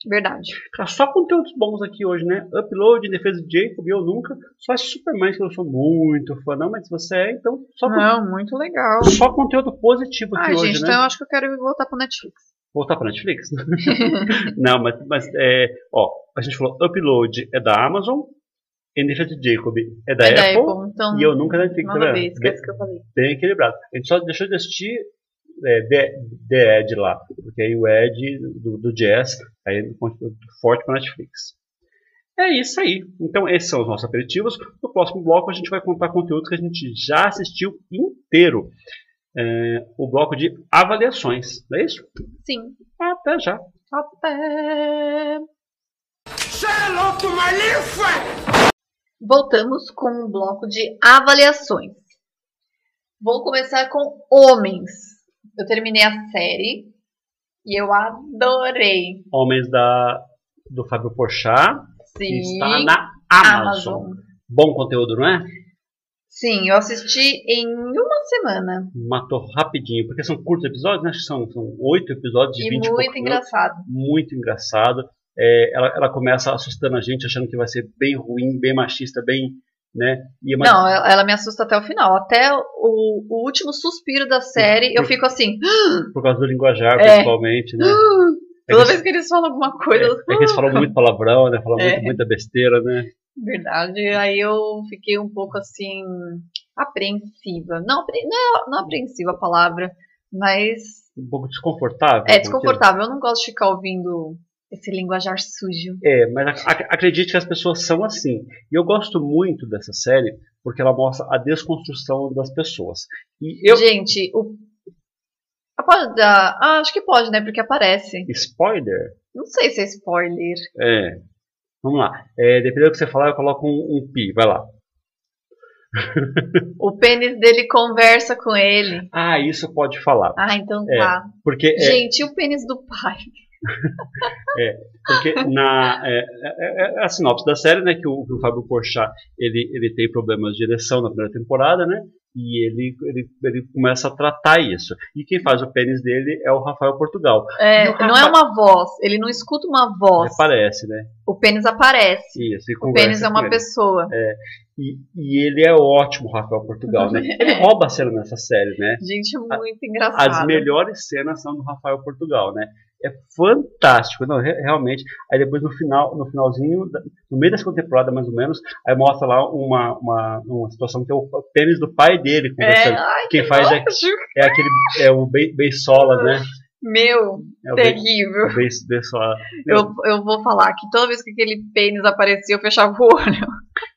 Verdade. Cara, só conteúdos bons aqui hoje, né? Upload, Defesa de Jacob, eu nunca. Só Superman, que eu sou muito fã, não, mas se você é, então só, Não, muito legal. só conteúdo positivo aqui Ah, hoje, gente, né? então eu acho que eu quero voltar pro Netflix. Voltar para Netflix? [LAUGHS] não, mas, mas é, ó, a gente falou Upload é da Amazon, de Jacob é da é da Apple, Apple, então. e eu nunca da Netflix, Nada a vendo? ver, esquece o que eu falei. bem equilibrado. A gente só deixou de assistir é, The, The Ed lá, porque aí o Ed do, do Jazz, aí forte para Netflix. É isso aí. Então esses são os nossos aperitivos. No próximo bloco a gente vai contar conteúdos que a gente já assistiu inteiro. É, o bloco de avaliações, não é isso? Sim. Até já. Até. Voltamos com um bloco de avaliações. Vou começar com homens. Eu terminei a série e eu adorei. Homens da, do Fábio Porchat, Sim. está na Amazon. Amazon. Bom conteúdo, não é? Sim, eu assisti em uma semana. Matou rapidinho, porque são curtos episódios, né? Acho que são, são oito episódios de E 20 e muito poucos minutos. engraçado. Muito engraçado. É, ela, ela começa assustando a gente, achando que vai ser bem ruim, bem machista, bem. Né? E, mas- Não, ela, me assusta até o final. Até o, o último suspiro da série, eu fico assim. [GASPS] Por causa do linguajar, É. principalmente, né? [GASPS] É Toda que, vez que eles falam alguma coisa. é, é que eles falam [LAUGHS] muito palavrão, né? Falam É. muito, muita besteira, né? Verdade. Aí eu fiquei um pouco assim. apreensiva. Não, não, não apreensiva a palavra, mas Um pouco desconfortável. é desconfortável. Eu não gosto de ficar ouvindo esse linguajar sujo. É, mas ac- ac- acredite que as pessoas são assim. E eu gosto muito dessa série porque ela mostra a desconstrução das pessoas. E eu. Gente, o. Pode dar. Ah, acho que pode, né? Porque aparece. Spoiler? Não sei se é spoiler. É. Vamos lá. É, dependendo do que você falar, eu coloco um, um pi. Vai lá. O pênis dele conversa com ele. Ah, isso pode falar. Ah, então É. tá. Porque, é, Gente, e o pênis do pai? [LAUGHS] porque na é, é- é a sinopse da série, né, que o, que o Fábio Porchat ele, ele tem problemas de ereção na primeira temporada, né? E ele, ele, ele começa a tratar isso. E quem faz o pênis dele é o Rafael Portugal. É, não é uma voz. Ele não escuta uma voz. Aparece, né? O pênis aparece. Isso, O pênis é uma ele. pessoa. E, e ele é ótimo, Rafael Portugal, né? [LAUGHS] Ele rouba a cena nessa série, né? Gente, é muito engraçado. As melhores cenas são do Rafael Portugal, né? É fantástico, não, re- realmente. Aí depois no final, no finalzinho, no meio segunda temporada mais ou menos, aí mostra lá uma, uma, uma situação que é o pênis do pai dele É, conversando. ai, Quem que faz é, é aquele, é o Be- Beisola, né? Meu, É Be- terrível. Beisola. Eu, eu vou falar que toda vez que aquele pênis aparecia, eu fechava o olho.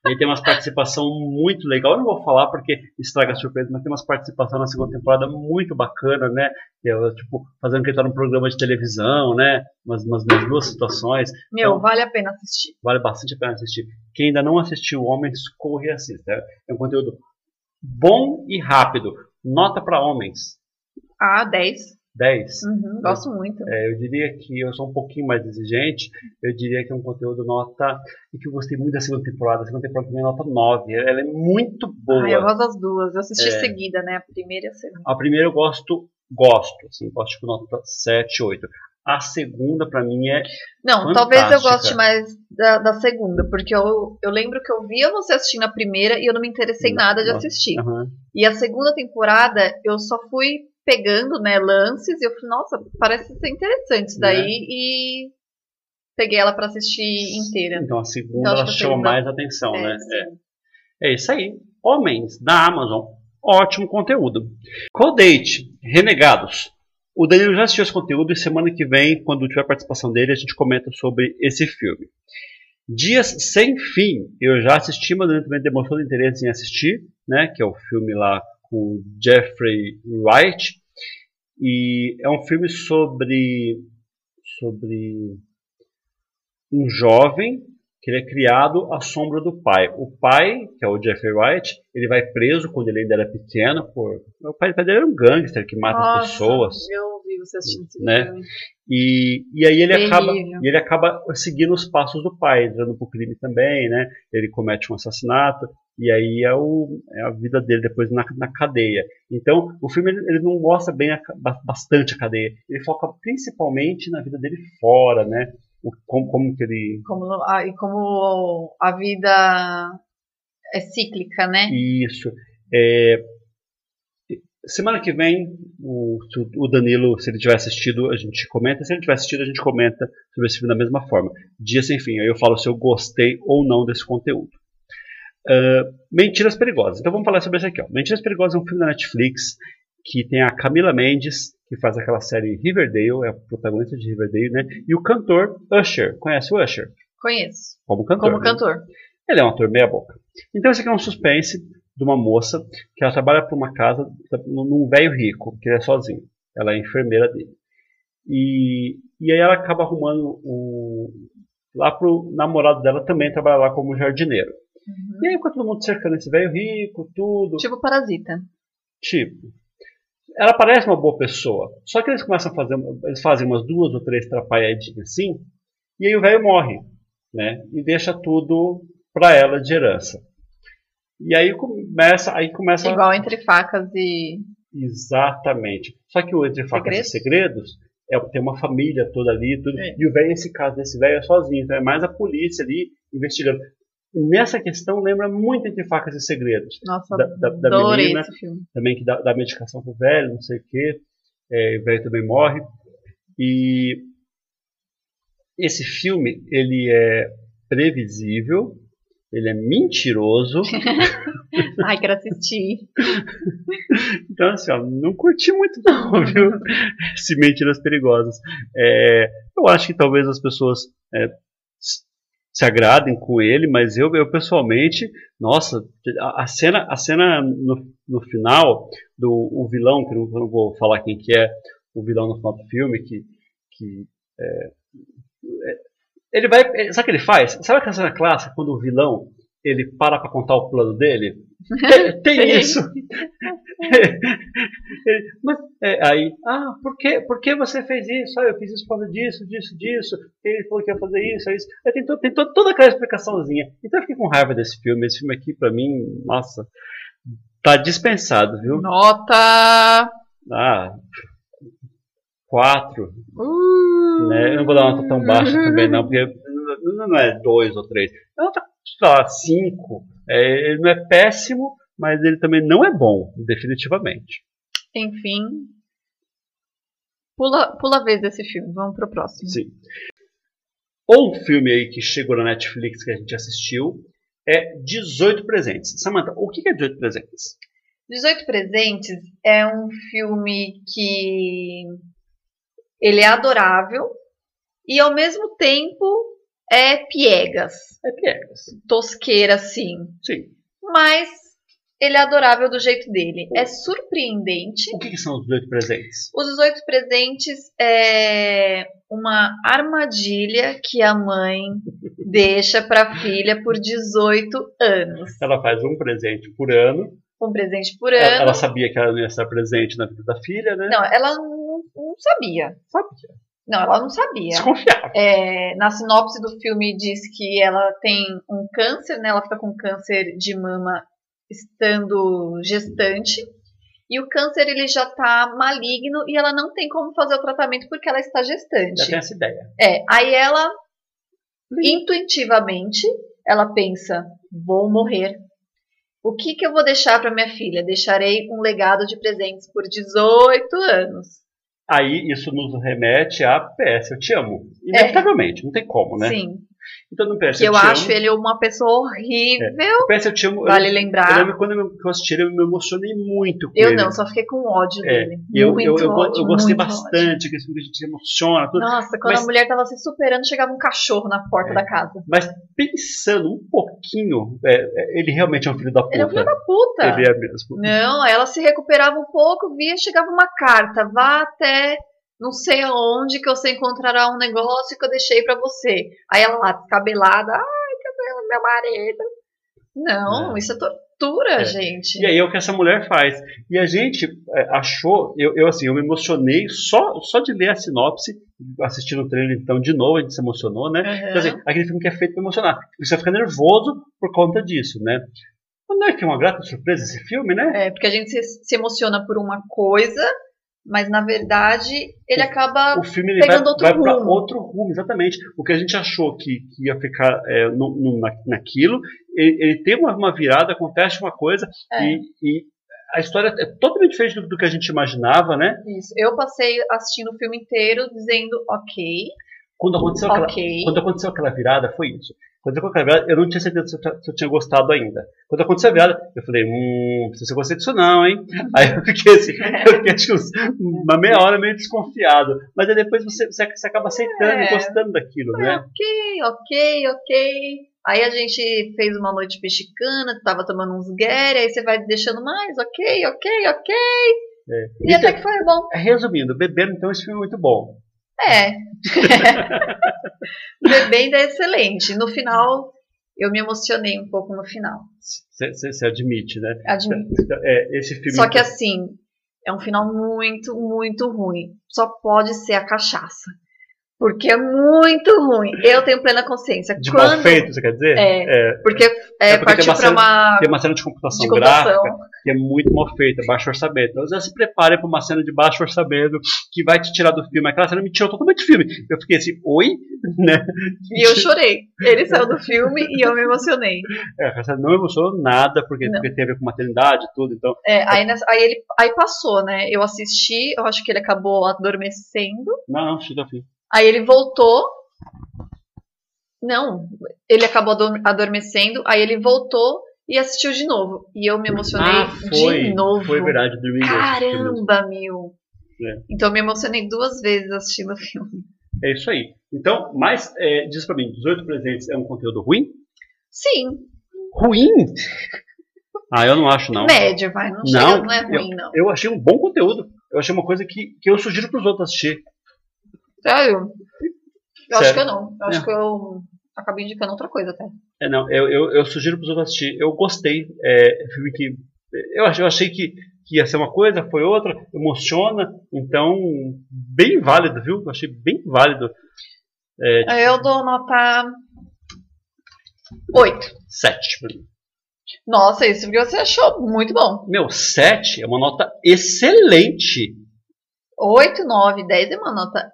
Ele tem umas participação muito legal. Eu não vou falar porque estraga a surpresa, mas tem umas participação na segunda temporada muito bacana, né? Que é, tipo, fazendo que ele tá num programa de televisão, né? Umas, umas, umas duas situações. Meu, Então- vale a pena assistir. Vale bastante a pena assistir. Quem ainda não assistiu Homens, corre e assista. É um conteúdo bom e rápido. Nota para homens. Ah, 10. 10. Uhum, gosto muito. É, eu diria que eu sou um pouquinho mais exigente. Eu diria que é um conteúdo nota. E que eu gostei muito da segunda temporada. A segunda temporada também é nota 9. Ela é muito boa. Ah, eu gosto das duas. Eu assisti É. seguida, né? A primeira e a segunda. A primeira eu gosto, gosto, assim, gosto com nota 7, 8. A segunda, pra mim, é. Não, talvez eu Fantástica. goste mais da, da segunda, porque eu, eu lembro que eu via você assistindo a primeira e eu não me interessei Não, nada de não. assistir. Aham. E a segunda temporada eu só fui pegando, né, lances e eu falei, nossa, parece ser interessante isso daí Né? e peguei ela pra assistir inteira. Então a segunda Então, segunda- mais atenção, né? sim. É. é isso aí. Homens, da Amazon. Ótimo conteúdo. Codate, Renegados. O Danilo já assistiu esse conteúdo e semana que vem, quando tiver participação dele, a gente comenta sobre esse filme. Dias Sem Fim, eu já assisti, mas também demonstrou interesse em assistir, né? Que é o filme lá com Jeffrey Wright. E é um filme sobre sobre um jovem que ele é criado à sombra do pai. O pai, que é o Jeffrey Wright, ele vai preso quando ele ainda era pequeno por o pai dele era um gangster que mata as Nossa, pessoas. Eu vi você assistindo Né? filme. E, e aí ele Terrível. acaba, ele acaba seguindo os passos do pai, entrando pro crime também, né? Ele comete um assassinato e aí é, o, é a vida dele depois na, na cadeia. Então o filme ele, ele não mostra bem a bastante a cadeia, ele foca principalmente na vida dele fora, né? O, como, como que ele Como, ah, e como a vida é cíclica, né? Isso. É, semana que vem, o, o- Danilo, se ele tiver assistido, a gente comenta. Se ele tiver assistido, a gente comenta sobre esse filme da mesma forma. Dia sem fim. Aí eu falo se eu gostei ou não desse conteúdo. Ah, Mentiras Perigosas. Então vamos falar sobre esse aqui. Ó. Mentiras Perigosas é um filme da Netflix que tem a Camila Mendes, que faz aquela série Riverdale, é a protagonista de Riverdale, né? E o cantor Usher. Conhece o Usher? Conheço. Como cantor. Como né? cantor. Ele é um ator meia boca. Então esse aqui é um suspense de uma moça que ela trabalha para uma casa num velho rico, que ele é sozinho. Ela é enfermeira dele. E, e aí ela acaba arrumando o lá pro namorado dela também trabalha lá como jardineiro. E aí fica todo mundo cercando esse velho rico, tudo. Tipo Parasita. Tipo, ela parece uma boa pessoa. Só que eles começam a fazer, eles fazem umas duas ou três trapalhadinhas assim, e aí o velho morre, né? E deixa tudo pra ela de herança. E aí começa, aí começa Igual entre facas e. exatamente. Só que o entre facas e segredos é tem uma família toda ali, tudo, É. e o velho esse caso desse velho é sozinho, então é mais a polícia ali investigando. Nessa questão lembra muito entre facas e segredos Nossa, Da- da- da adorei menina. esse filme. também que dá, dá medicação pro velho, não sei o quê. É, o velho também morre. E esse filme, ele é previsível, ele é mentiroso. [LAUGHS] Ai, quero assistir. [LAUGHS] Então, assim, ó, não curti muito não, [LAUGHS] viu? Esse Mentiras Perigosas. É, eu acho que talvez as pessoas é, se agradem com ele, mas eu, eu pessoalmente, nossa, a, cena, a cena no, no final do o vilão, que eu não, eu não vou falar quem que é o vilão no final do filme, que, que é, é, ele vai, é, sabe o que ele faz? Sabe aquela cena clássica quando o vilão ele para para contar o plano dele? [LAUGHS] Tem, tem Sim. isso. [LAUGHS] Mas, é, aí, ah, por que, por que você fez isso? Ah, eu fiz isso por causa disso, disso, disso. Ele falou que ia fazer isso, é isso. Aí tem, to- tem to- toda aquela explicaçãozinha. Então eu fiquei com raiva desse filme. Esse filme aqui, pra mim, nossa, tá dispensado, viu? Nota. Ah, quatro. Uh, Né? Eu não vou dar uma nota tão baixa também, não, porque não, não é dois ou três. É uma lá, cinco. É, ele não é péssimo, mas ele também não é bom, definitivamente. Enfim. Pula, pula a vez desse filme, vamos pro próximo. Sim. Ou um filme aí que chegou na Netflix que a gente assistiu é 18 Presentes. Samantha, o que é 18 Presentes? 18 Presentes é um filme que ele é adorável e ao mesmo tempo é piegas, É piegas. tosqueira sim, Sim. mas ele é adorável do jeito dele. É surpreendente. O que, que são os 18 Presentes? Os 18 presentes é uma armadilha que a mãe deixa para a filha por 18 anos. Ela faz um presente por ano. Um presente por Ela, ano. ela sabia que ela não ia estar presente na vida da filha, né? Não, ela não, não sabia. Sabia. Não, ela não sabia. Desconfiava. É, na sinopse do filme diz que ela tem um câncer, né? Ela fica com câncer de mama estando gestante. E o câncer ele já tá maligno e ela não tem como fazer o tratamento porque ela está Já gestante. tem essa ideia. É, aí ela intuitivamente ela pensa, vou morrer. O que que eu vou deixar para minha filha? Deixarei um legado de presentes por 18 anos. Aí isso nos remete a PS, eu te amo. Inevitavelmente, não tem como, né? É. Sim, Então no PS eu eu acho amo. ele uma pessoa horrível. PS eu te amo. Vale eu, eu lembrar. lembro quando eu, eu assisti ele, eu me emocionei muito com Eu ele. não, só fiquei com ódio É, dele. eu, muito eu, eu, ódio, eu gostei bastante, que filme que a gente se emociona. Tudo. Nossa, quando Mas- a mulher tava se superando, chegava um cachorro na porta É. da casa. Mas pensando um pouquinho, é, é, ele realmente é um filho da puta. Ele é um filho da puta. Ele é mesmo. Não, ela se recuperava um pouco, via, chegava uma carta, vá até não sei aonde que você encontrará um negócio que eu deixei pra você. Aí ela lá, descabelada, ai, cadê o meu marido? Não, É. isso é tortura, É. gente. E aí é o que essa mulher faz. E a gente é, achou, eu, eu assim, eu me emocionei só, só de ler a sinopse, assistindo o trailer então de novo, a gente se emocionou, né? Uhum. Então, assim, aquele filme que é feito pra emocionar. Você fica nervoso por conta disso, né? Mas não é que é uma grata surpresa esse filme, né? É, porque a gente se, se emociona por uma coisa, mas na verdade ele acaba. O filme ele vai, pegando outro vai rumo. outro rumo, exatamente. O que a gente achou que, que ia ficar é, no, no- na, naquilo, ele, ele tem uma, uma virada, acontece uma coisa, É. e, e a história é totalmente diferente do, do que a gente imaginava, né? Isso. Eu passei assistindo o filme inteiro dizendo, ok, Quando aconteceu, aquela, ok. quando aconteceu aquela virada, foi isso. Quando aconteceu aquela virada, eu não tinha certeza se eu, tinha- se eu tinha gostado ainda. Quando aconteceu a virada, eu falei, hum, não sei se eu gostei disso não, hein? [LAUGHS] Aí eu fiquei assim, eu fiquei acho que uns- uma meia hora meio desconfiado. Mas aí depois você, você, você acaba aceitando e É. gostando daquilo, né? ok, ok, ok. Aí a gente fez uma noite mexicana, tava tomando uns guerre, aí você vai deixando mais, ok, ok, ok. É. E Isso até que foi bom. Resumindo, bebendo então esse filme é muito bom. É. [LAUGHS] Bebendo é excelente. No final, eu me emocionei um pouco no final. Você admite, né? Admito. É, esse filme. Só que assim, é um final muito, muito ruim. Só pode ser a cachaça. Porque é muito ruim. Eu tenho plena consciência. de mal feito, você quer dizer? É. é Porque, é, É porque tem uma pra cena- uma. Tem uma cena de computação, De computação. gráfica que é muito mal feita, baixo orçamento. Então já se prepare para uma cena de baixo orçamento que vai te tirar do filme. Aquela cena me tirou totalmente do filme. Eu fiquei assim, oi? [LAUGHS] Né? E eu chorei. Ele saiu do filme e eu me emocionei. [LAUGHS] É, cena não emocionou nada, porque, Não. porque tem a ver com maternidade e tudo. Então, É, aí, nessa- aí ele aí passou, né? Eu assisti, eu acho que ele acabou adormecendo. não, não, chega ao fim. Aí ele voltou. Não, ele acabou ador- adormecendo. Aí ele voltou e assistiu de novo. E eu me emocionei Ah, foi. de novo. Foi verdade, dormi. Caramba, meu. É. Então eu me emocionei duas vezes assistindo o filme. É isso aí. Então, mas é, diz pra mim, 18 presentes é um conteúdo ruim? Sim, Ruim? Ah, eu não acho, não. médio, vai. Não, Não, chega, não é ruim, não. Eu achei um bom conteúdo. Eu achei uma coisa que, que eu sugiro pros outros assistir. Sério? Eu acho Sério. que eu não. Eu acho É. que eu acabei indicando outra coisa até. É, não, eu, eu, eu sugiro pros outros assistir. Eu gostei. É filme que. Eu, eu achei que, que ia ser uma coisa, foi outra, emociona. Então, bem válido, viu? Eu achei bem válido. É, Eu dou nota 8. 7 pra mim. Nossa, isso porque você achou muito bom. Meu, 7 é uma nota excelente. 8, 9, 10 é uma nota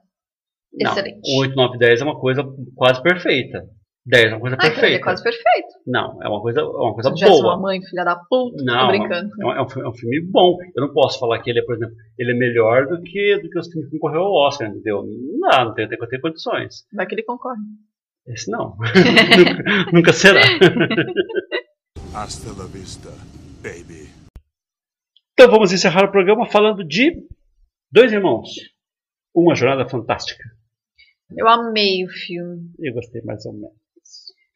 Não, excelente. 8, 9, 10 é uma coisa quase perfeita. 10 é uma coisa Ah, perfeita. é quase perfeito. Não, é uma coisa, é uma coisa tivesse boa. uma mãe, filha da puta, Não, tô brincando. É um, é um é um filme bom. Eu não posso falar que ele é, por exemplo, ele é melhor do que, do que os filmes que concorreu ao Oscar, entendeu? Não não tem, tem, tem condições. Vai que ele concorre. Esse não. [LAUGHS] nunca, nunca será. [LAUGHS] Hasta la vista, baby. Então vamos encerrar o programa falando de Dois Irmãos. Uma Jornada Fantástica. Eu amei o filme. Eu gostei mais ou menos.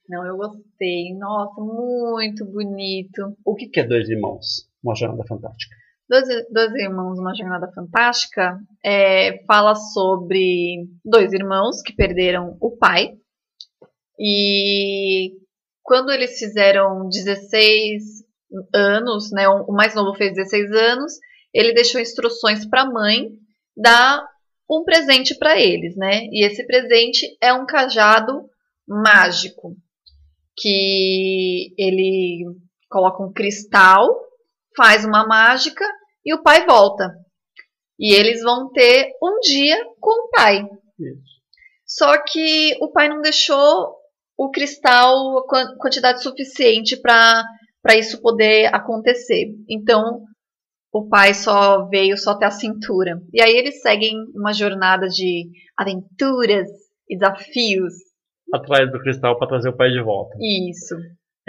Não, eu gostei. Nossa, muito bonito. O que que é Dois Irmãos? Uma Jornada Fantástica. Dois, dois Irmãos, Uma Jornada Fantástica, é, fala sobre dois irmãos que perderam o pai. E quando eles fizeram 16 anos, né, o mais novo fez 16 anos, ele deixou instruções para a mãe dar um presente para eles, né? E esse presente é um cajado mágico que ele coloca um cristal, faz uma mágica e o pai volta. E eles vão ter um dia com o pai. Isso. Só que o pai não deixou o cristal quantidade suficiente para isso poder acontecer. Então o pai só veio só até a cintura. E aí eles seguem uma jornada de aventuras e desafios. Atrás do cristal para trazer o pai de volta. Isso.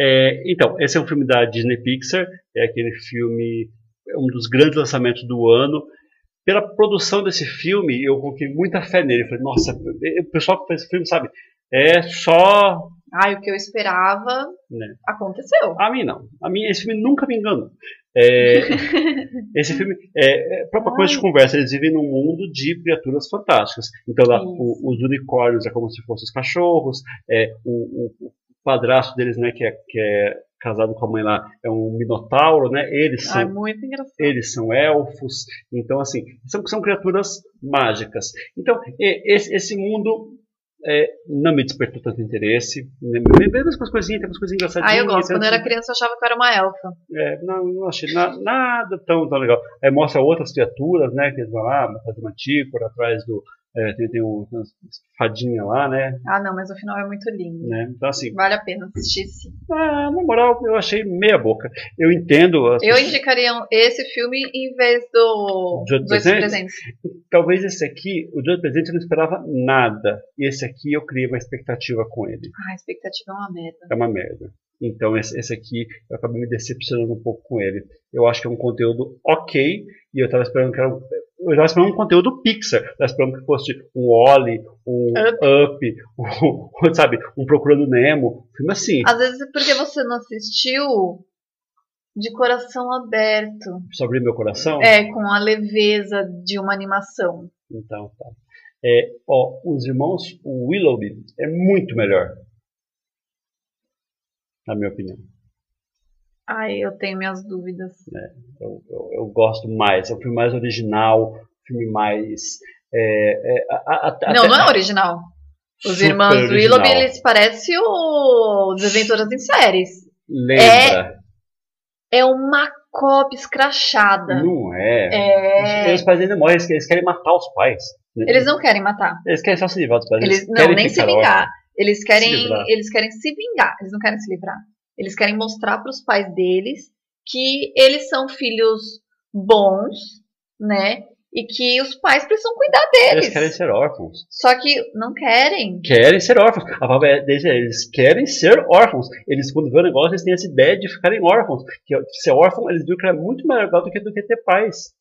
É, então, esse é um filme da Disney Pixar, é aquele filme, é um dos grandes lançamentos do ano. Pela produção desse filme, eu coloquei muita fé nele. Falei, nossa, o pessoal que fez esse filme, sabe, é só. Ai, o que eu esperava Né? aconteceu. A mim não. A mim, esse filme nunca me enganou. É, [LAUGHS] esse filme é, é própria coisa de conversa. Eles vivem num mundo de criaturas fantásticas. Então lá, o- os unicórnios é como se fossem os cachorros. É, o, o- padrasto deles, né, que é, que é casado com a mãe lá, é um minotauro, né? Eles são Ai, eles são elfos, então assim, são, são criaturas mágicas. Então, esse, esse mundo é, não me despertou tanto interesse. né, Mesmo com as coisinhas, tem umas coisinhas engraçadinhas. Ah, eu gosto. Quando eu era assim, criança, eu achava que eu era uma elfa. é, não, não achei na- nada tão, tão legal. Aí mostra outras criaturas, né? Que eles vão lá, atrás do mantícora, atrás do. É, tem tem um, umas fadinha lá, né, Ah, não, mas o final é muito lindo. né? Então, assim, Vale a pena assistir, sim. ah, na moral, eu achei meia boca. Eu entendo. as Eu indicaria esse filme em vez do Dois Presentes? Presentes. Talvez esse aqui, o Dia do Presente, eu não esperava nada. E esse aqui eu criei uma expectativa com ele. Ah, a expectativa é uma merda. É uma merda. Então esse, esse aqui eu acabei me decepcionando um pouco com ele. Eu acho que é um conteúdo ok. E eu tava esperando que era um, eu tava esperando um conteúdo Pixar. Eu tava esperando que fosse um Wally, um Up, [LAUGHS] um, sabe, um Procurando Nemo. Filme assim. Às vezes é porque você não assistiu de coração aberto. Só abrir meu coração. É, com a leveza de uma animação. Então tá. É, ó, os irmãos Willoughby é muito melhor. Na minha opinião. Ai, eu tenho minhas dúvidas. Eu, eu, eu gosto mais. É um filme mais original, filme mais. É, é, a- a- não, não é original. Os irmãos original. Willoughby, eles parecem o Desventuras em Séries. Lembra? É uma cópia escrachada. Não é. É. Os, os pais ainda morrem, eles, eles querem matar os pais. Eles não querem matar. Eles querem só se livrar dos pais. Eles não, querem nem se vingar. Eles querem, eles querem se vingar. Eles não querem se livrar. Eles querem mostrar para os pais deles que eles são filhos bons, né? E que os pais precisam cuidar deles. Eles querem ser órfãos. Só que não querem. Querem ser órfãos. A palavra é deles é, eles querem ser órfãos. Eles, quando vê o negócio, eles têm essa ideia de ficarem órfãos. Que ser órfão, eles viram que era muito mais legal do que, do que ter pais.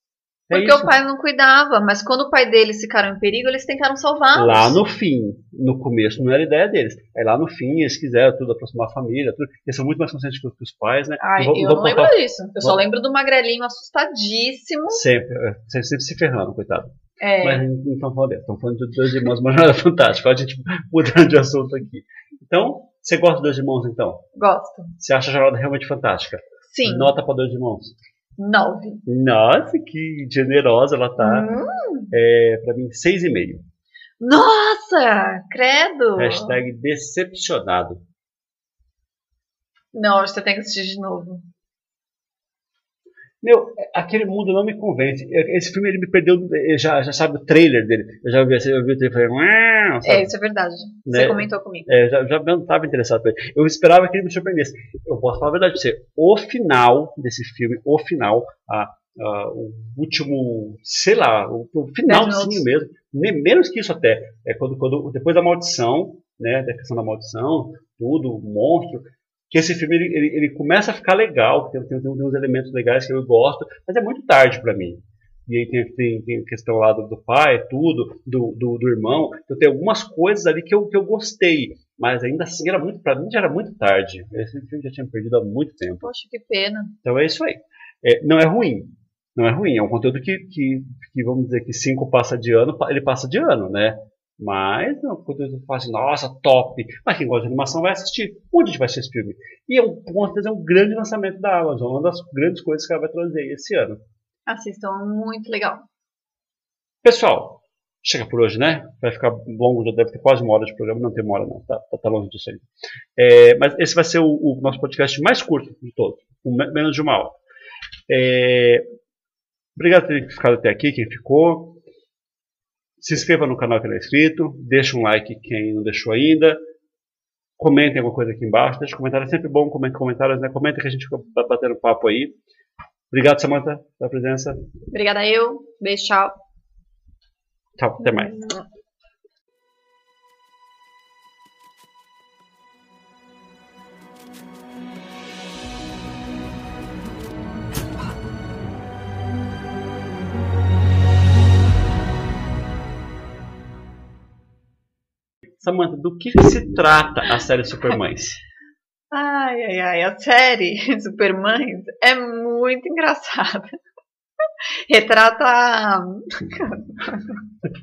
É Porque o pai não cuidava. Mas quando o pai deles ficaram em perigo, eles tentaram salvá-los. Lá no fim, no começo não era ideia deles. Aí lá no fim eles quiseram tudo, aproximar a família, tudo. Eles são muito mais conscientes que os pais, né? Ai, vou- eu vou não contar- lembro disso. Eu só Vou- lembro do magrelinho assustadíssimo. Sempre, é, sempre, sempre se ferrando, coitado. É, Mas não estamos falando estamos falando de dois irmãos, uma jornada [LAUGHS] fantástica. A gente mudando de assunto aqui. Então, você gosta de dois irmãos, então? gosto. Você acha a jornada realmente fantástica? Sim, Nota para dois irmãos. Nove. Nossa, que generosa ela tá. Hum, É, para mim, seis e meio. nossa, credo. Hashtag decepcionado. Não, você tem que assistir de novo. Meu, aquele mundo não me convence. Esse filme ele me perdeu. Eu já, já sabe o trailer dele. Eu já vi, eu vi o trailer e falei. É, isso é verdade. Né? Você comentou comigo. É, já, já não estava interessado. pra ele. Eu esperava que ele me surpreendesse. Eu posso falar a verdade pra você. O final desse filme, o final, a, a- o último, sei lá, o, o finalzinho mesmo, ne- menos que isso até, é quando, quando depois da maldição, né, da questão da maldição, tudo, o monstro, que esse filme ele, ele, ele começa a ficar legal, tem, tem, tem uns elementos legais que eu gosto, mas é muito tarde para mim. E aí tem, tem, tem a questão lá do, do pai, tudo, do, do, do irmão. Então tem algumas coisas ali que eu, que eu gostei. Mas ainda assim era muito, pra mim já era muito tarde. Esse filme já tinha perdido há muito tempo. Poxa, que pena. Então é isso aí. É, não é ruim. Não é ruim. É um conteúdo que, que, que, vamos dizer que cinco passa de ano, ele passa de ano, né? Mas não é conteúdo que fala assim, nossa, top. Mas quem gosta de animação vai assistir. Onde a gente vai assistir esse filme? E é um, com certeza é um grande lançamento da Amazon. Uma das grandes coisas que ela vai trazer esse ano. Assistam, muito legal. Pessoal, chega por hoje, né? Vai ficar longo, já deve ter quase uma hora de programa. Não tem uma hora, não. Tá, tá, tá longe disso aí. É, mas esse vai ser o, o nosso podcast mais curto de todos, com me- menos de uma hora. É, obrigado por ter ficado até aqui, quem ficou. Se inscreva no canal que não é inscrito. Deixa um like quem não deixou ainda. Comentem alguma coisa aqui embaixo. Deixa um comentário, é sempre bom comentar comentários, né? Comenta que a gente fica batendo papo aí. Obrigado, Samantha, pela presença. Obrigada eu. Beijo, tchau. Tchau, até mais. Samantha, do que se trata a série Supermães? [LAUGHS] Ai, ai, ai, a série [LAUGHS] Supermães é muito engraçada. [LAUGHS] Retrata